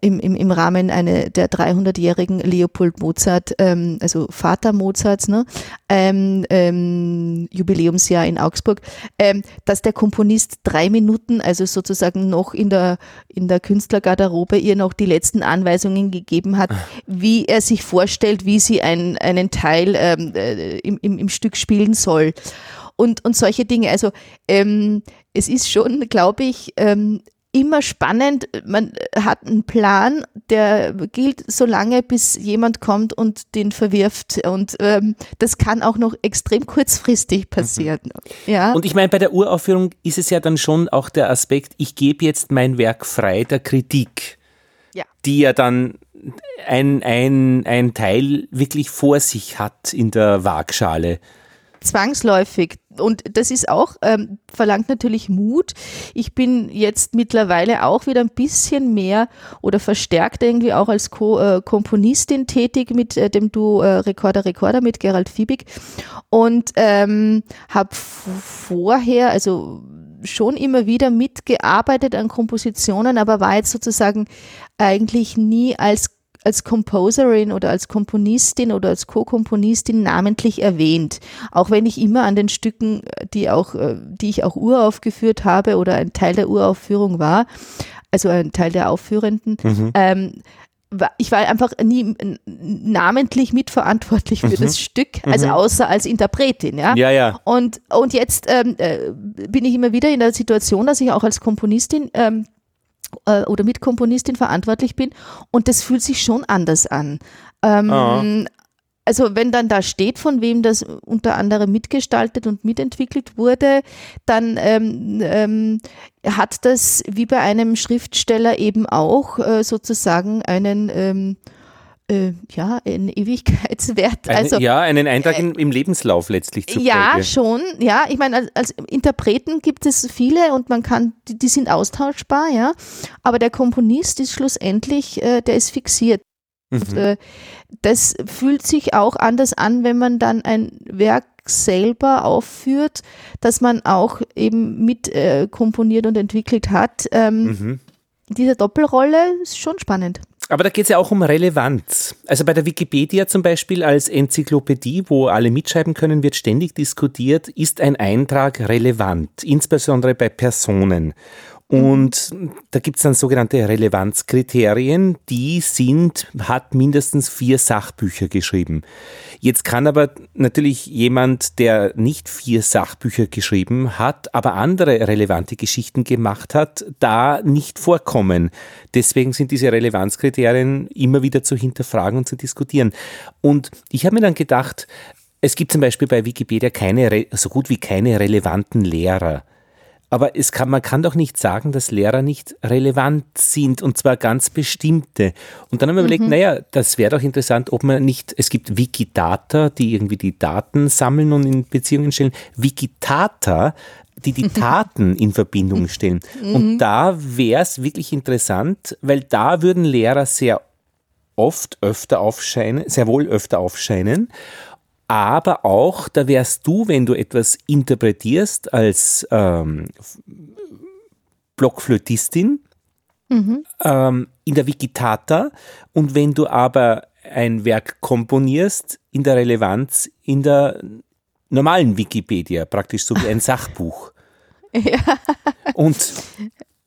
Speaker 2: im, im, im Rahmen eine, der 300-jährigen Leopold Mozart, ähm, also Vater Mozarts, ne, ähm, ähm, Jubiläumsjahr in Augsburg, ähm, dass der Komponist drei Minuten, also sozusagen noch in der, in der Künstlergarderobe ihr noch die letzten Anweisungen gegeben hat, wie er sich vorstellt, wie sie ein, einen Teil ähm, äh, im, im, im Stück spielen soll. Und, und solche Dinge. Also ähm, es ist schon, glaube ich, ähm, immer spannend. Man hat einen Plan, der gilt so lange, bis jemand kommt und den verwirft. Und ähm, das kann auch noch extrem kurzfristig passieren. Ja.
Speaker 1: Und ich meine, bei der Uraufführung ist es ja dann schon auch der Aspekt, ich gebe jetzt mein Werk frei der Kritik,
Speaker 2: Ja.
Speaker 1: die ja dann ein, ein, ein Teil wirklich vor sich hat in der Waagschale.
Speaker 2: Zwangsläufig. Und das ist auch, ähm, verlangt natürlich Mut. Ich bin jetzt mittlerweile auch wieder ein bisschen mehr oder verstärkt irgendwie auch als Co äh, Komponistin tätig mit äh, dem Duo äh, Recorder Recorder mit Gerald Fiebig und ähm, habe vorher, also schon immer wieder mitgearbeitet an Kompositionen, aber war jetzt sozusagen eigentlich nie als als Composerin oder als Komponistin oder als Co-Komponistin namentlich erwähnt. Auch wenn ich immer an den Stücken, die auch, äh, die ich auch uraufgeführt habe oder ein Teil der Uraufführung war, also ein Teil der Aufführenden, mhm. ähm, ich war einfach nie namentlich mitverantwortlich für mhm. das Stück, also mhm. außer als Interpretin, ja.
Speaker 1: Ja, ja.
Speaker 2: Und, und jetzt ähm, äh, bin ich immer wieder in der Situation, dass ich auch als Komponistin ähm, äh, oder Mitkomponistin verantwortlich bin und das fühlt sich schon anders an. Ähm, oh. Also wenn dann da steht, von wem das unter anderem mitgestaltet und mitentwickelt wurde, dann ähm, ähm, hat das wie bei einem Schriftsteller eben auch äh, sozusagen einen ähm, äh, ja, einen Ewigkeitswert.
Speaker 1: Eine, also, ja, einen Eintrag äh, im, Lebenslauf letztlich
Speaker 2: zu Ja, Folge. schon. Ja, ich meine, als, als, Interpreten gibt es viele und man kann, die, die, sind austauschbar, ja. Aber der Komponist ist schlussendlich, äh, der ist fixiert. Mhm. Und, äh, das fühlt sich auch anders an, wenn man dann ein Werk selber aufführt, das man auch eben mit äh, komponiert und entwickelt hat. Ähm, mhm. Diese Doppelrolle ist schon spannend.
Speaker 1: Aber da geht es ja auch um Relevanz. Also bei der Wikipedia zum Beispiel als Enzyklopädie, wo alle mitschreiben können, wird ständig diskutiert, ist ein Eintrag relevant, insbesondere bei Personen. Und da gibt es dann sogenannte Relevanzkriterien, die sind, hat mindestens vier Sachbücher geschrieben. Jetzt kann aber natürlich jemand, der nicht vier Sachbücher geschrieben hat, aber andere relevante Geschichten gemacht hat, da nicht vorkommen. Deswegen sind diese Relevanzkriterien immer wieder zu hinterfragen und zu diskutieren. Und ich habe mir dann gedacht, es gibt zum Beispiel bei Wikipedia keine, so gut wie keine relevanten Lehrer. Aber es kann, man kann doch nicht sagen, dass Lehrer nicht relevant sind und zwar ganz bestimmte. Und dann haben wir mhm. überlegt, naja, das wäre doch interessant, ob man nicht, es gibt Wikidata, die irgendwie die Daten sammeln und in Beziehungen stellen. Wikidata, die die [laughs] Taten in Verbindung stellen. Mhm. Und da wäre es wirklich interessant, weil da würden Lehrer sehr oft öfter aufscheinen, sehr wohl öfter aufscheinen aber auch, da wärst du, wenn du etwas interpretierst als ähm, Blockflötistin mhm. ähm, in der Wikitata und wenn du aber ein Werk komponierst, in der Relevanz in der normalen Wikipedia, praktisch so wie ein [laughs] Sachbuch. Ja. Und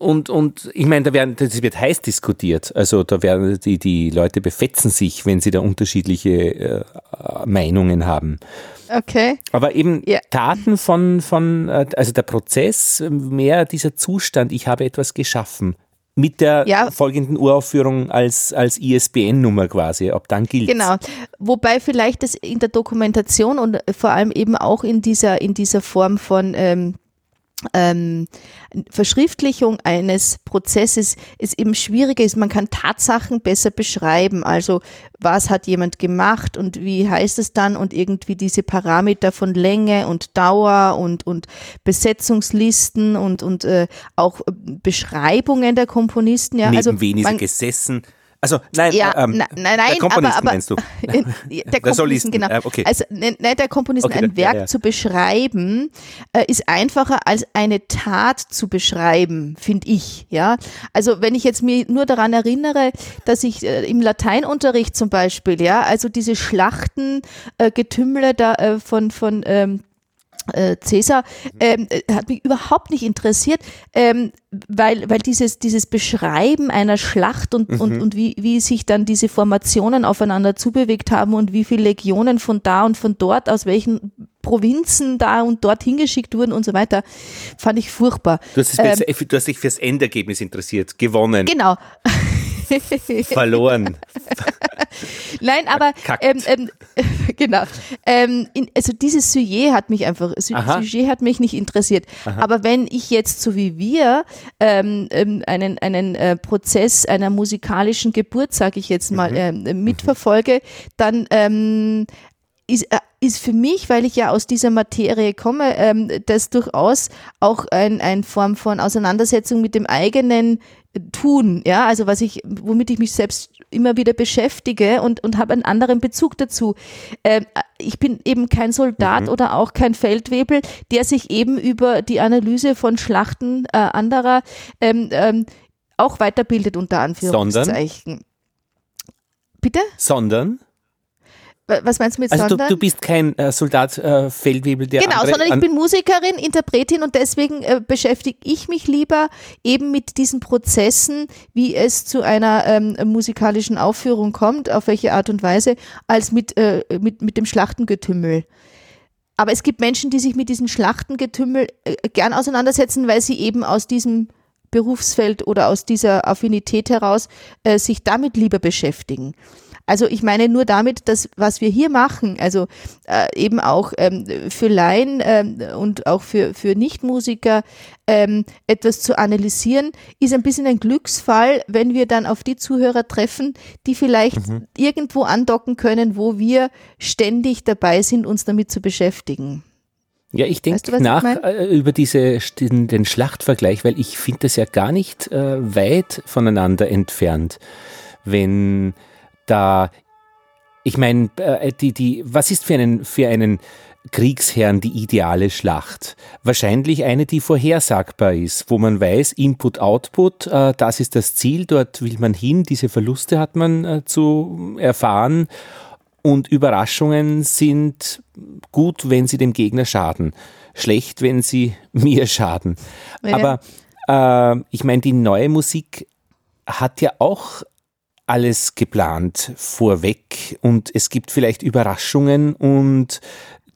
Speaker 1: und, und ich meine, da werden, das wird heiß diskutiert. Also da werden die, die Leute befetzen sich, wenn sie da unterschiedliche äh, Meinungen haben.
Speaker 2: Okay.
Speaker 1: Aber eben ja. Taten von, von, äh, also der Prozess, mehr dieser Zustand, ich habe etwas geschaffen. Mit der ja. folgenden Uraufführung als, als ISBN-Nummer quasi, ob dann gilt.
Speaker 2: Genau. Wobei vielleicht das in der Dokumentation und vor allem eben auch in dieser, in dieser Form von ähm, ähm, Verschriftlichung eines Prozesses ist eben schwieriger ist. Man kann Tatsachen besser beschreiben. Also was hat jemand gemacht und wie heißt es dann und irgendwie diese Parameter von Länge und Dauer und, und Besetzungslisten und, und äh, auch Beschreibungen der Komponisten. Ja,
Speaker 1: Neben also wen ist man, gesessen? Also nein,
Speaker 2: ja, ähm, nein, nein, der
Speaker 1: Komponisten
Speaker 2: aber, aber,
Speaker 1: meinst du? [laughs]
Speaker 2: Der [laughs] Komponisten, genau. Äh, okay. Also nein, der Komponisten, okay, ein Werk ja, ja. zu beschreiben, äh, ist einfacher als eine Tat zu beschreiben, finde ich. Ja, also wenn ich jetzt mir nur daran erinnere, dass ich äh, im Lateinunterricht zum Beispiel, ja, also diese Schlachten, äh, Getümmel da äh, von von ähm, äh, Cäsar ähm, äh, hat mich überhaupt nicht interessiert, ähm, weil, weil dieses, dieses Beschreiben einer Schlacht und, mhm. und, und wie, wie sich dann diese Formationen aufeinander zubewegt haben und wie viele Legionen von da und von dort, aus welchen Provinzen da und dort hingeschickt wurden und so weiter, fand ich furchtbar.
Speaker 1: Du hast, ähm, du hast dich fürs Endergebnis interessiert, gewonnen.
Speaker 2: Genau. [laughs]
Speaker 1: Verloren. [laughs]
Speaker 2: Nein, aber ähm, ähm, [laughs] genau. Ähm, in, also dieses Sujet hat mich einfach, Aha. Sujet hat mich nicht interessiert. Aha. Aber wenn ich jetzt so wie wir ähm, ähm, einen, einen äh, Prozess einer musikalischen Geburt, sage ich jetzt mal, mhm. ähm, mitverfolge, dann ist, äh, ist für mich, weil ich ja aus dieser Materie komme, ähm, das durchaus auch ein, eine Form von Auseinandersetzung mit dem eigenen tun, ja, also was ich, womit ich mich selbst immer wieder beschäftige und, und habe einen anderen Bezug dazu. Ähm, ich bin eben kein Soldat mhm. oder auch kein Feldwebel, der sich eben über die Analyse von Schlachten äh, anderer ähm, ähm, auch weiterbildet, unter Anführungszeichen.
Speaker 1: Sondern?
Speaker 2: Bitte?
Speaker 1: Sondern?
Speaker 2: Was meinst du mit
Speaker 1: also
Speaker 2: sondern?
Speaker 1: Du, du bist kein äh, Soldat, äh, Feldwebel, der
Speaker 2: Genau, sondern ich bin Musikerin, Interpretin und deswegen äh, beschäftige ich mich lieber eben mit diesen Prozessen, wie es zu einer ähm, musikalischen Aufführung kommt, auf welche Art und Weise, als mit, äh, mit, mit dem Schlachtengetümmel. Aber es gibt Menschen, die sich mit diesem Schlachtengetümmel äh, gern auseinandersetzen, weil sie eben aus diesem Berufsfeld oder aus dieser Affinität heraus äh, sich damit lieber beschäftigen. Also ich meine nur damit, dass was wir hier machen, also äh, eben auch ähm, für Laien ähm, und auch für, für Nichtmusiker ähm, etwas zu analysieren, ist ein bisschen ein Glücksfall, wenn wir dann auf die Zuhörer treffen, die vielleicht mhm. irgendwo andocken können, wo wir ständig dabei sind, uns damit zu beschäftigen.
Speaker 1: Ja, ich denke weißt du, nach ich äh, über diese, den, den, Schlachtvergleich, weil ich finde das ja gar nicht äh, weit voneinander entfernt. Wenn da, ich meine, äh, die, die, was ist für einen, für einen Kriegsherrn die ideale Schlacht? Wahrscheinlich eine, die vorhersagbar ist, wo man weiß, Input, Output, äh, das ist das Ziel, dort will man hin, diese Verluste hat man äh, zu erfahren und Überraschungen sind gut, wenn sie dem Gegner schaden, schlecht, wenn sie [laughs] mir schaden. Ja. Aber äh, ich meine, die neue Musik hat ja auch alles geplant vorweg und es gibt vielleicht Überraschungen und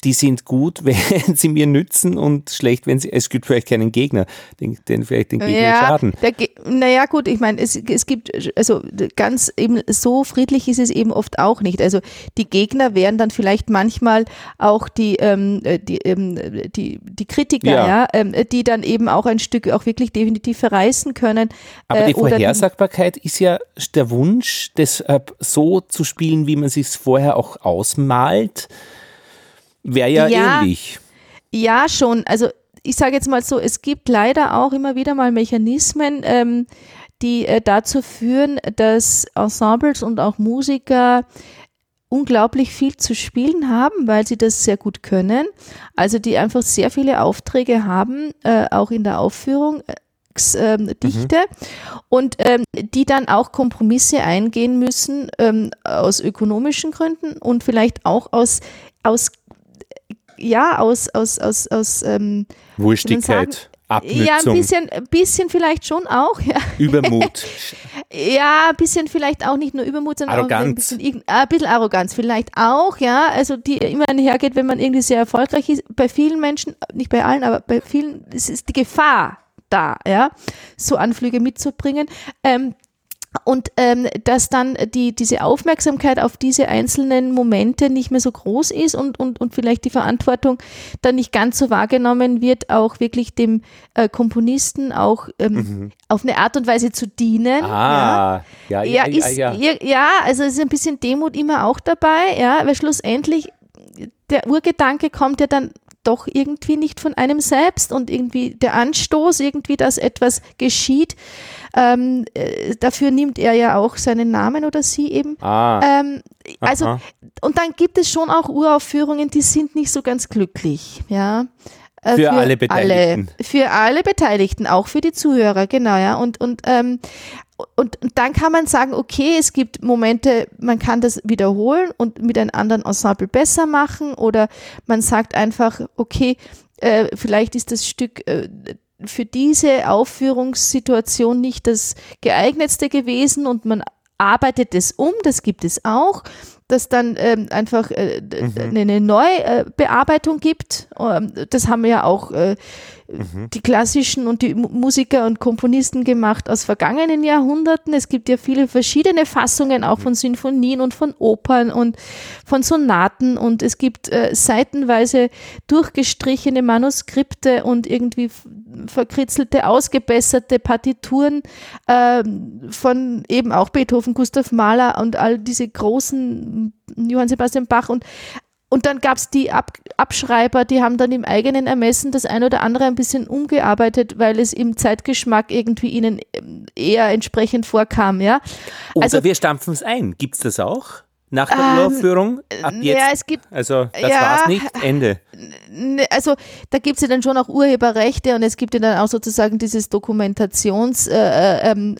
Speaker 1: die sind gut, [laughs] wenn sie mir nützen und schlecht, wenn sie, es gibt vielleicht keinen Gegner, den, den vielleicht den Gegner ja, schaden.
Speaker 2: naja, gut, ich meine, es, es gibt, also ganz eben so friedlich ist es eben oft auch nicht. Also die Gegner wären dann vielleicht manchmal auch die, ähm, die, ähm, die, die Kritiker, ja, ja ähm, die dann eben auch ein Stück auch wirklich definitiv verreißen können.
Speaker 1: Aber äh, die Vorhersagbarkeit ist ja der Wunsch, das äh, so zu spielen, wie man sich es vorher auch ausmalt. Wäre ja, ja ähnlich.
Speaker 2: Ja, schon. Also ich sage jetzt mal so, es gibt leider auch immer wieder mal Mechanismen, ähm, die äh, dazu führen, dass Ensembles und auch Musiker unglaublich viel zu spielen haben, weil sie das sehr gut können. Also die einfach sehr viele Aufträge haben, äh, auch in der Aufführung. Ähm, Dichte mhm. und ähm, die dann auch Kompromisse eingehen müssen ähm, aus ökonomischen Gründen und vielleicht auch aus, aus ja, aus, aus, aus, aus ähm,
Speaker 1: Wurstigkeit.
Speaker 2: Abnützung. Ja, ein bisschen, ein bisschen vielleicht schon auch. Ja.
Speaker 1: Übermut. [laughs]
Speaker 2: ja, ein bisschen vielleicht auch nicht nur Übermut, sondern
Speaker 1: Arroganz.
Speaker 2: auch ein bisschen, ein bisschen Arroganz vielleicht auch, ja. Also die immer hergeht, wenn man irgendwie sehr erfolgreich ist. Bei vielen Menschen, nicht bei allen, aber bei vielen es ist die Gefahr da, ja, so Anflüge mitzubringen. Ähm, und ähm, dass dann die, diese Aufmerksamkeit auf diese einzelnen Momente nicht mehr so groß ist und, und, und vielleicht die Verantwortung dann nicht ganz so wahrgenommen wird, auch wirklich dem äh, Komponisten auch ähm, mhm. auf eine Art und Weise zu dienen.
Speaker 1: Ah, ja, ja, ja, ja,
Speaker 2: ist, ja. ja, also es ist ein bisschen Demut immer auch dabei, ja, weil schlussendlich der Urgedanke kommt ja dann doch irgendwie nicht von einem selbst und irgendwie der Anstoß, irgendwie, dass etwas geschieht, ähm, äh, dafür nimmt er ja auch seinen Namen oder sie eben.
Speaker 1: Ah.
Speaker 2: Ähm, also, und dann gibt es schon auch Uraufführungen, die sind nicht so ganz glücklich, ja.
Speaker 1: Äh, für, für, alle Beteiligten.
Speaker 2: Alle, für alle Beteiligten, auch für die Zuhörer, genau, ja. Und, und, ähm, und, und dann kann man sagen, okay, es gibt Momente, man kann das wiederholen und mit einem anderen Ensemble besser machen oder man sagt einfach, okay, äh, vielleicht ist das Stück äh, für diese Aufführungssituation nicht das geeignetste gewesen und man arbeitet es um, das gibt es auch, dass dann ähm, einfach äh, mhm. eine Neubearbeitung gibt. Ähm, das haben wir ja auch äh, mhm. die klassischen und die Musiker und Komponisten gemacht aus vergangenen Jahrhunderten. Es gibt ja viele verschiedene Fassungen auch von Sinfonien und von Opern und von Sonaten und es gibt äh, seitenweise durchgestrichene Manuskripte und irgendwie verkritzelte, ausgebesserte Partituren äh, von eben auch Beethoven, Gustav Mahler und all diese großen Johann Sebastian Bach und und dann gab es die Ab Abschreiber, die haben dann im eigenen Ermessen das ein oder andere ein bisschen umgearbeitet, weil es im Zeitgeschmack irgendwie ihnen ähm, eher entsprechend vorkam. Ja?
Speaker 1: Oder also, wir stampfen es ein. Gibt es das auch? Nach der ähm, Uraufführung? Ab jetzt? Ja, es gibt, also das ja, war's nicht, Ende.
Speaker 2: Also da gibt es ja dann schon auch Urheberrechte und es gibt ja dann auch sozusagen dieses Dokumentationsrecht. Äh, äh, ähm,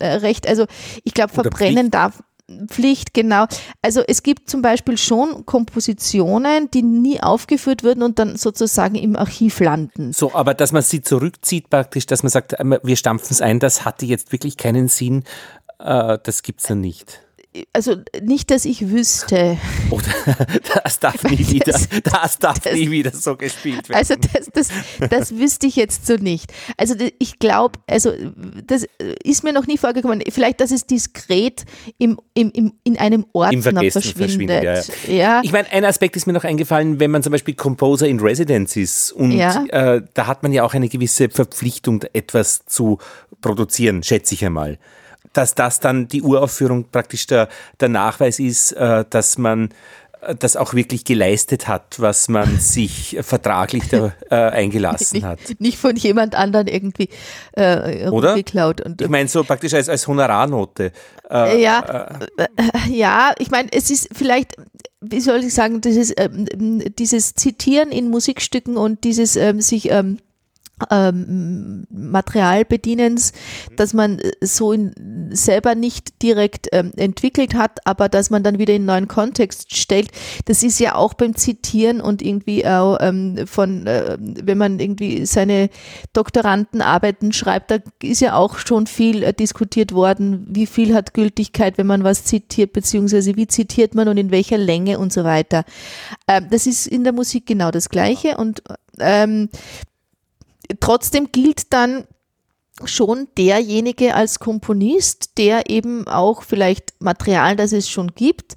Speaker 2: also ich glaube, verbrennen darf Pflicht, genau. Also es gibt zum Beispiel schon Kompositionen, die nie aufgeführt würden und dann sozusagen im Archiv landen.
Speaker 1: So, aber dass man sie zurückzieht praktisch, dass man sagt, äh, wir stampfen es ein, das hatte jetzt wirklich keinen Sinn, äh, das gibt es ja nicht
Speaker 2: also nicht, dass ich wüsste.
Speaker 1: Oder das darf nie wieder, das, darf das, nie wieder so gespielt werden.
Speaker 2: Also das, das, das wüsste ich jetzt so nicht. Also ich glaube, also das ist mir noch nie vorgekommen. Vielleicht, dass es diskret im, im, im, in einem Ordner verschwindet. verschwindet ja,
Speaker 1: ja. ja. Ich meine, ein Aspekt ist mir noch eingefallen, wenn man zum Beispiel Composer in Residence ist und ja. äh, da hat man ja auch eine gewisse Verpflichtung, etwas zu produzieren, schätze ich einmal dass das dann die Uraufführung praktisch der, der Nachweis ist, äh, dass man äh, das auch wirklich geleistet hat, was man [laughs] sich vertraglich da, äh, eingelassen
Speaker 2: nicht,
Speaker 1: hat.
Speaker 2: Nicht von jemand anderen irgendwie äh,
Speaker 1: Oder? geklaut. Und, ich meine, so praktisch als, als Honorarnote. Äh,
Speaker 2: ja, äh, ja, ich meine, es ist vielleicht, wie soll ich sagen, dieses, ähm, dieses Zitieren in Musikstücken und dieses ähm, sich ähm, ähm, Materialbedienens, dass man äh, so in, selber nicht direkt ähm, entwickelt hat, aber dass man dann wieder in einen neuen Kontext stellt. Das ist ja auch beim Zitieren und irgendwie auch ähm, von, äh, wenn man irgendwie seine Doktorandenarbeiten schreibt, da ist ja auch schon viel äh, diskutiert worden, wie viel hat Gültigkeit, wenn man was zitiert, beziehungsweise wie zitiert man und in welcher Länge und so weiter. Ähm, das ist in der Musik genau das Gleiche und ähm, trotzdem gilt dann schon derjenige als Komponist, der eben auch vielleicht Material, das es schon gibt,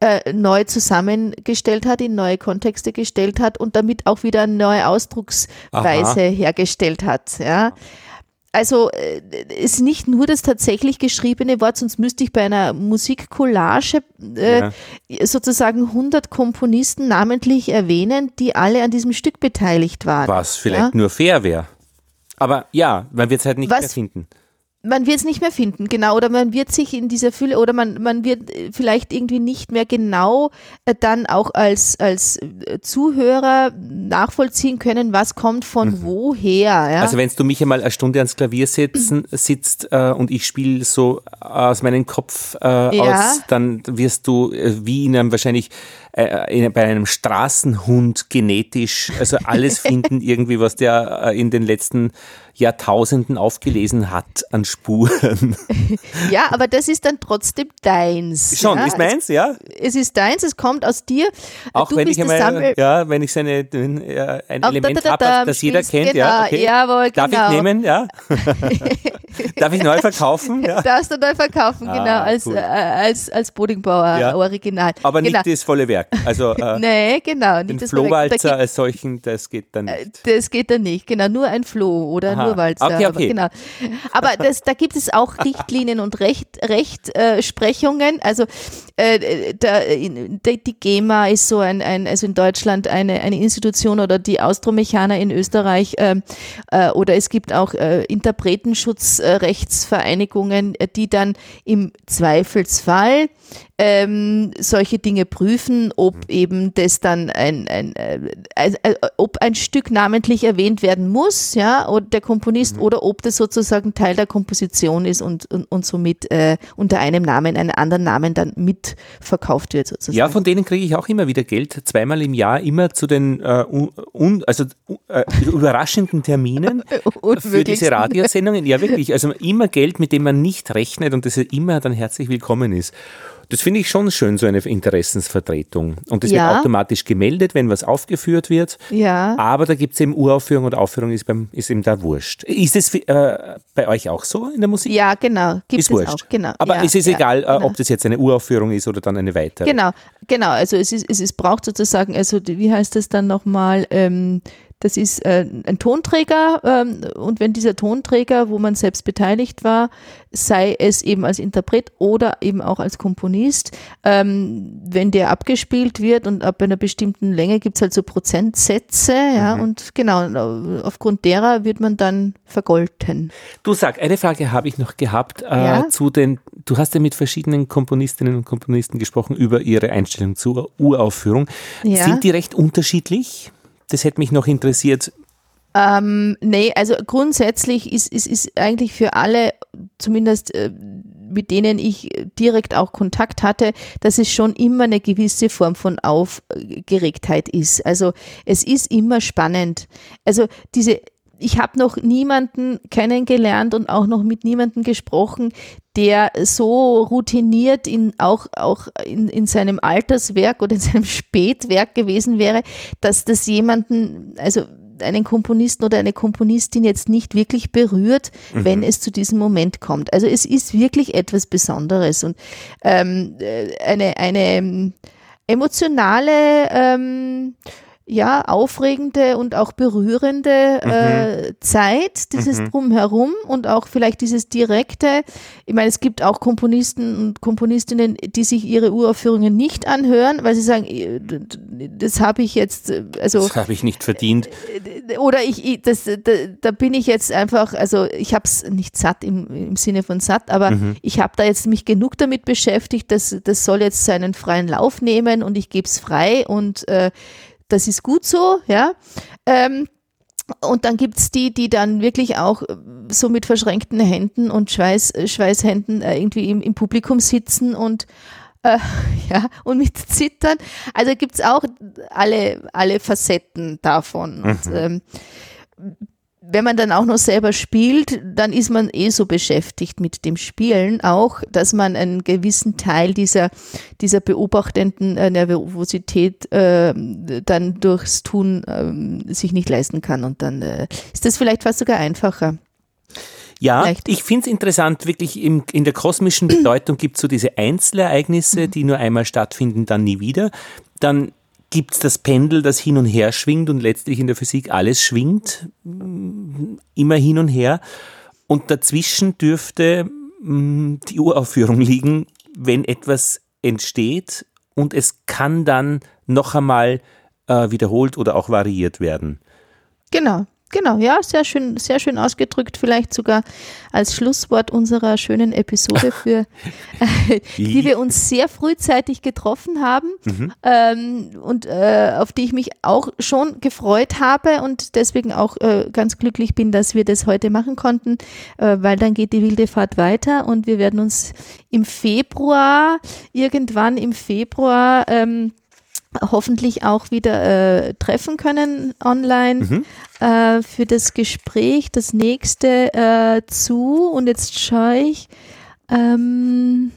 Speaker 2: äh, neu zusammengestellt hat, in neue Kontexte gestellt hat und damit auch wieder eine neue Ausdrucksweise Aha. hergestellt hat. Ja. Also äh, ist nicht nur das tatsächlich geschriebene Wort, sonst müsste ich bei einer Musikcollage äh, ja. sozusagen 100 Komponisten namentlich erwähnen, die alle an diesem Stück beteiligt waren.
Speaker 1: Was vielleicht ja? nur fair wäre. Aber ja, man wird es halt nicht Was, mehr finden
Speaker 2: man wird es nicht mehr finden, genau, oder man wird sich in dieser Fülle, oder man, man wird äh, vielleicht irgendwie nicht mehr genau äh, dann auch als, als äh, Zuhörer nachvollziehen können, was kommt von mhm. woher. Ja?
Speaker 1: Also wenn du mich einmal eine Stunde ans Klavier sitzen, sitzt äh, und ich spiele so aus meinem Kopf äh, ja. aus, dann wirst du äh, wie in einem wahrscheinlich äh, bei einem Straßenhund genetisch, also alles [laughs] finden irgendwie, was der äh, in den letzten Jahrtausenden aufgelesen hat an Spuren. [laughs]
Speaker 2: Ja, aber das ist dann trotzdem deins.
Speaker 1: Schon,
Speaker 2: ja?
Speaker 1: ist meins, ja.
Speaker 2: Es ist deins, es kommt aus dir.
Speaker 1: Auch du wenn ich einmal, ja, wenn ich seine, äh, ein Element habe, das jeder kennt,
Speaker 2: genau,
Speaker 1: ja.
Speaker 2: Okay. Jawohl,
Speaker 1: Darf
Speaker 2: genau.
Speaker 1: ich nehmen, ja? [laughs] Darf ich neu verkaufen? Ja.
Speaker 2: Darfst du neu verkaufen, ah, genau, als, cool. äh, als, als Bodingbauer ja. Original.
Speaker 1: Aber
Speaker 2: genau.
Speaker 1: nicht das volle Werk. Also, äh, [laughs]
Speaker 2: nee, genau.
Speaker 1: Nicht den das Flohwalzer als solchen, das geht dann äh, nicht.
Speaker 2: Das geht dann nicht, genau, nur ein Floh oder Aha. nur Walzer.
Speaker 1: Okay, okay. Aber,
Speaker 2: genau. aber das, da gibt es auch Richtlinien und Recht, Rechtsprechungen. Äh, also äh, da, die GEMA ist so ein, ein, also in Deutschland eine, eine Institution oder die Austromechaner in Österreich ähm, äh, oder es gibt auch äh, Interpretenschutzrechtsvereinigungen, die dann im Zweifelsfall ähm, solche Dinge prüfen, ob mhm. eben das dann ein, ein, ein, äh, ein, ob ein Stück namentlich erwähnt werden muss, ja, oder der Komponist, mhm. oder ob das sozusagen Teil der Komposition ist und, und, und somit äh, unter einem Namen, einen anderen Namen dann mitverkauft wird sozusagen.
Speaker 1: Ja, von denen kriege ich auch immer wieder Geld, zweimal im Jahr, immer zu den äh, un, also, äh, überraschenden Terminen [laughs] für diese Radiosendungen. Ja, wirklich, also immer Geld, mit dem man nicht rechnet und das immer dann herzlich willkommen ist. Das finde ich schon schön, so eine Interessensvertretung. Und das ja. wird automatisch gemeldet, wenn was aufgeführt wird.
Speaker 2: Ja.
Speaker 1: Aber da gibt es eben Uraufführung und Aufführung ist, beim, ist eben da wurscht. Ist es äh, bei euch auch so in der Musik?
Speaker 2: Ja, genau.
Speaker 1: Gibt ist es wurscht. auch, genau. Aber ja, es ist ja, egal, äh, genau. ob das jetzt eine Uraufführung ist oder dann eine weitere.
Speaker 2: Genau, genau. Also es, ist, es ist, braucht sozusagen, also wie heißt das dann nochmal, ähm, das ist äh, ein Tonträger ähm, und wenn dieser Tonträger, wo man selbst beteiligt war, sei es eben als Interpret oder eben auch als Komponist, ähm, wenn der abgespielt wird und ab einer bestimmten Länge gibt es halt so Prozentsätze, ja,
Speaker 1: Mhm.
Speaker 2: und genau, aufgrund derer wird man dann vergolten.
Speaker 1: Du sag, eine Frage habe ich noch gehabt äh,
Speaker 2: Ja?
Speaker 1: zu den, du hast ja mit verschiedenen Komponistinnen und Komponisten gesprochen über ihre Einstellung zur Uraufführung.
Speaker 2: Ja.
Speaker 1: Sind die recht unterschiedlich? Das hätte mich noch interessiert.
Speaker 2: Ähm, nee, also grundsätzlich ist, ist, ist eigentlich für alle, zumindest äh, mit denen ich direkt auch Kontakt hatte, dass es schon immer eine gewisse Form von Aufgeregtheit ist. Also es ist immer spannend. Also diese, ich habe noch niemanden kennengelernt und auch noch mit niemanden gesprochen, der so routiniert in auch, auch in, in seinem Alterswerk oder in seinem Spätwerk gewesen wäre, dass das jemanden, also einen Komponisten oder eine Komponistin jetzt nicht wirklich berührt, wenn es zu diesem Moment kommt. Also es ist wirklich etwas Besonderes und ähm, äh, eine, eine ähm, emotionale, ähm, ja, aufregende und auch berührende äh, Zeit, dieses Drumherum und auch vielleicht dieses direkte. Ich meine, es gibt auch Komponisten und Komponistinnen, die sich ihre Uraufführungen nicht anhören, weil sie sagen, äh, das habe ich jetzt, äh, also
Speaker 1: Das habe ich nicht verdient.
Speaker 2: oder ich, ich das, da, da bin ich jetzt einfach, also ich habe es nicht satt im, im Sinne von satt, aber ich habe da jetzt mich genug damit beschäftigt, dass das soll jetzt seinen freien Lauf nehmen und ich gebe es frei und äh, das ist gut so, ja. Ähm, und dann gibt's die, die dann wirklich auch äh, so mit verschränkten Händen und Schweiß, äh, Schweißhänden äh, irgendwie im, im Publikum sitzen und äh, [laughs] ja, und mit Zittern. Also gibt's auch alle, alle Facetten davon. Und, ähm, wenn man dann auch noch selber spielt, dann ist man eh so beschäftigt mit dem Spielen auch, dass man einen gewissen Teil dieser, dieser beobachtenden äh, Nervosität äh, dann durchs Tun ähm, sich nicht leisten kann. Und dann äh, ist das vielleicht fast sogar einfacher.
Speaker 1: Ja,
Speaker 2: Vielleicht.
Speaker 1: ich finde es interessant, wirklich im, in der kosmischen Bedeutung gibt es so diese Einzelereignisse, die nur einmal stattfinden, dann nie wieder. Dann gibt es das Pendel, das hin und her schwingt und letztlich in der Physik alles schwingt, mm, immer hin und her. Und dazwischen dürfte mm, die Uraufführung liegen, wenn etwas entsteht und es kann dann noch einmal äh, wiederholt oder auch variiert werden.
Speaker 2: Genau. Genau, ja, sehr schön, sehr schön ausgedrückt, vielleicht sogar als Schlusswort unserer schönen Episode, [laughs] für die wir uns sehr frühzeitig getroffen haben ähm, und äh, auf die ich mich auch schon gefreut habe und deswegen auch äh, ganz glücklich bin, dass wir das heute machen konnten, äh, weil dann geht die wilde Fahrt weiter und wir werden uns im Februar, irgendwann im Februar, ähm, hoffentlich auch wieder äh, treffen können online äh, für das Gespräch, das nächste äh, zu. Und jetzt schaue ich. Ähm,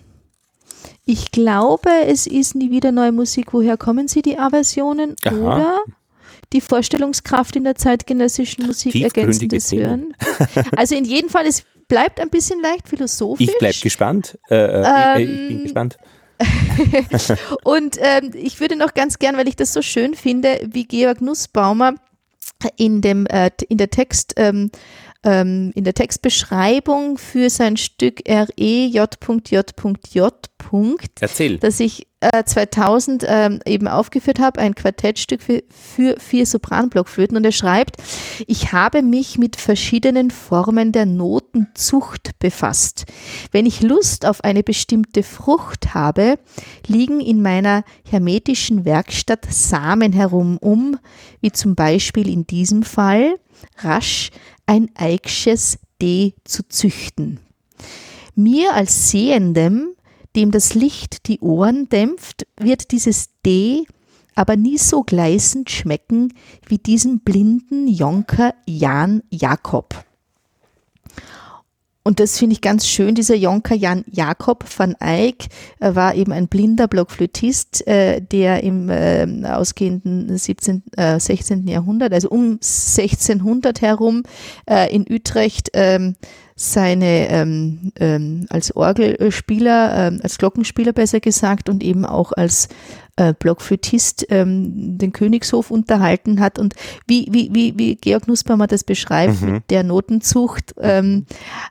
Speaker 2: ich glaube, es ist nie wieder neue Musik. Woher kommen Sie, die A-Versionen? Oder die Vorstellungskraft in der zeitgenössischen Musik ergänzendes. Hören. Also in jedem Fall, es bleibt ein bisschen leicht philosophisch.
Speaker 1: Ich bleib gespannt. Äh, äh, ich, ich bin
Speaker 2: Ähm,
Speaker 1: gespannt. [laughs]
Speaker 2: Und ähm, ich würde noch ganz gern, weil ich das so schön finde, wie Georg Nussbaumer in dem äh, in der Text ähm, ähm, in der Textbeschreibung für sein Stück E REJ.J.J.
Speaker 1: Erzähl.
Speaker 2: das ich äh, 2000 ähm, eben aufgeführt habe, ein Quartettstück für, für vier Sopranblockflöten und er schreibt, ich habe mich mit verschiedenen Formen der Notenzucht befasst. Wenn ich Lust auf eine bestimmte Frucht habe, liegen in meiner hermetischen Werkstatt Samen herum, um, wie zum Beispiel in diesem Fall, rasch ein Eichsches D zu züchten. Mir als Sehendem, dem das Licht die Ohren dämpft, wird dieses D aber nie so gleißend schmecken wie diesem blinden Jonker Jan Jakob. Und das finde ich ganz schön. Dieser Jonker Jan Jakob van Eyck äh, war eben ein blinder Blockflötist, äh, der im äh, ausgehenden 17., äh, 16. Jahrhundert, also um 1600 herum äh, in Utrecht ähm, seine ähm, ähm, als Orgelspieler, ähm, als Glockenspieler besser gesagt und eben auch als äh, Blockflötist ähm, den Königshof unterhalten hat und wie, wie, wie, wie Georg Nussbaumer das beschreibt
Speaker 1: Mhm.
Speaker 2: mit der Notenzucht. Ähm,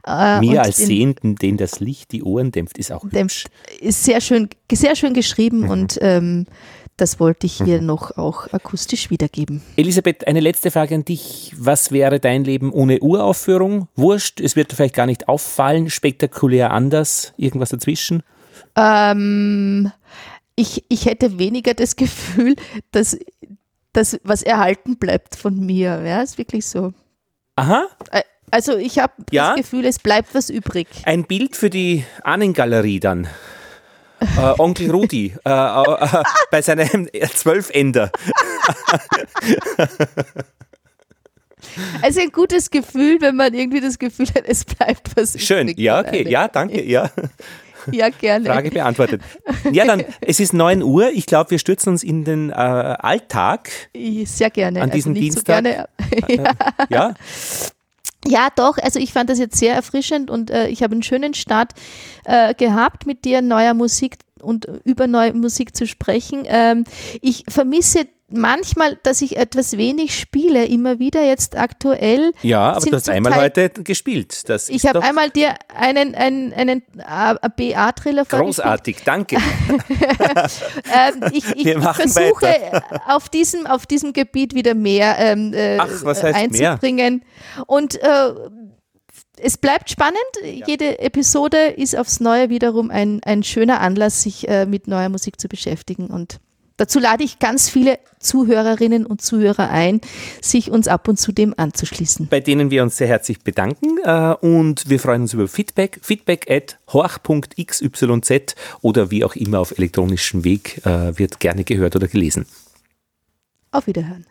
Speaker 2: äh,
Speaker 1: Mir als
Speaker 2: den-
Speaker 1: Sehenden, den das Licht die Ohren dämpft, ist auch
Speaker 2: dämpft, ist sehr schön, sehr schön geschrieben
Speaker 1: Mhm.
Speaker 2: und ähm, das wollte ich hier noch auch akustisch wiedergeben.
Speaker 1: Elisabeth, eine letzte Frage an dich. Was wäre dein Leben ohne Uraufführung? Wurscht, es wird dir vielleicht gar nicht auffallen, spektakulär anders, irgendwas dazwischen?
Speaker 2: Ähm, ich, ich hätte weniger das Gefühl, dass das, was erhalten bleibt von mir. Ja, ist wirklich so.
Speaker 1: Aha,
Speaker 2: Äh, Also ich habe
Speaker 1: Ja?
Speaker 2: das Gefühl, es bleibt was übrig.
Speaker 1: ein Bild für die Ahnengalerie dann. Äh, Onkel Rudi äh, äh, bei seinem Zwölfender.
Speaker 2: Also ein gutes Gefühl, wenn man irgendwie das Gefühl hat, es bleibt was
Speaker 1: Schön,
Speaker 2: übrig.
Speaker 1: ja, okay, ja, danke, ja. [laughs]
Speaker 2: Ja, gerne.
Speaker 1: Frage beantwortet. Ja, dann, [laughs] es ist 9 Uhr. Ich glaube, wir stürzen uns in den äh, Alltag.
Speaker 2: Sehr gerne.
Speaker 1: An diesem
Speaker 2: also
Speaker 1: Dienstag?
Speaker 2: So gerne. [laughs] ja.
Speaker 1: Ja,
Speaker 2: ja, doch. Also ich fand das jetzt sehr erfrischend und äh, ich habe einen schönen Start äh, gehabt, mit dir neuer Musik und über neue Musik zu sprechen. Ähm, ich vermisse manchmal, dass ich etwas wenig spiele, immer wieder jetzt aktuell.
Speaker 1: ja aber du hast einmal
Speaker 2: Teil-
Speaker 1: heute gespielt. Das
Speaker 2: Ich habe einmal dir einen, einen, einen BA-Triller
Speaker 1: großartig. Danke. [laughs]
Speaker 2: Ähm, ich ich versuche auf diesem, auf diesem Gebiet wieder mehr ähm, äh,
Speaker 1: Ach,
Speaker 2: einzubringen. Und äh, es bleibt spannend. Jede Episode ist aufs Neue wiederum ein, ein schöner Anlass, sich äh, mit neuer Musik zu beschäftigen. Und dazu lade ich ganz viele Zuhörerinnen und Zuhörer ein, sich uns ab und zu dem anzuschließen.
Speaker 1: bei denen wir uns sehr herzlich bedanken äh, und wir freuen uns über Feedback. Feedback at horch.xyz oder wie auch immer auf elektronischem Weg äh, wird gerne gehört oder gelesen.
Speaker 2: Auf Wiederhören.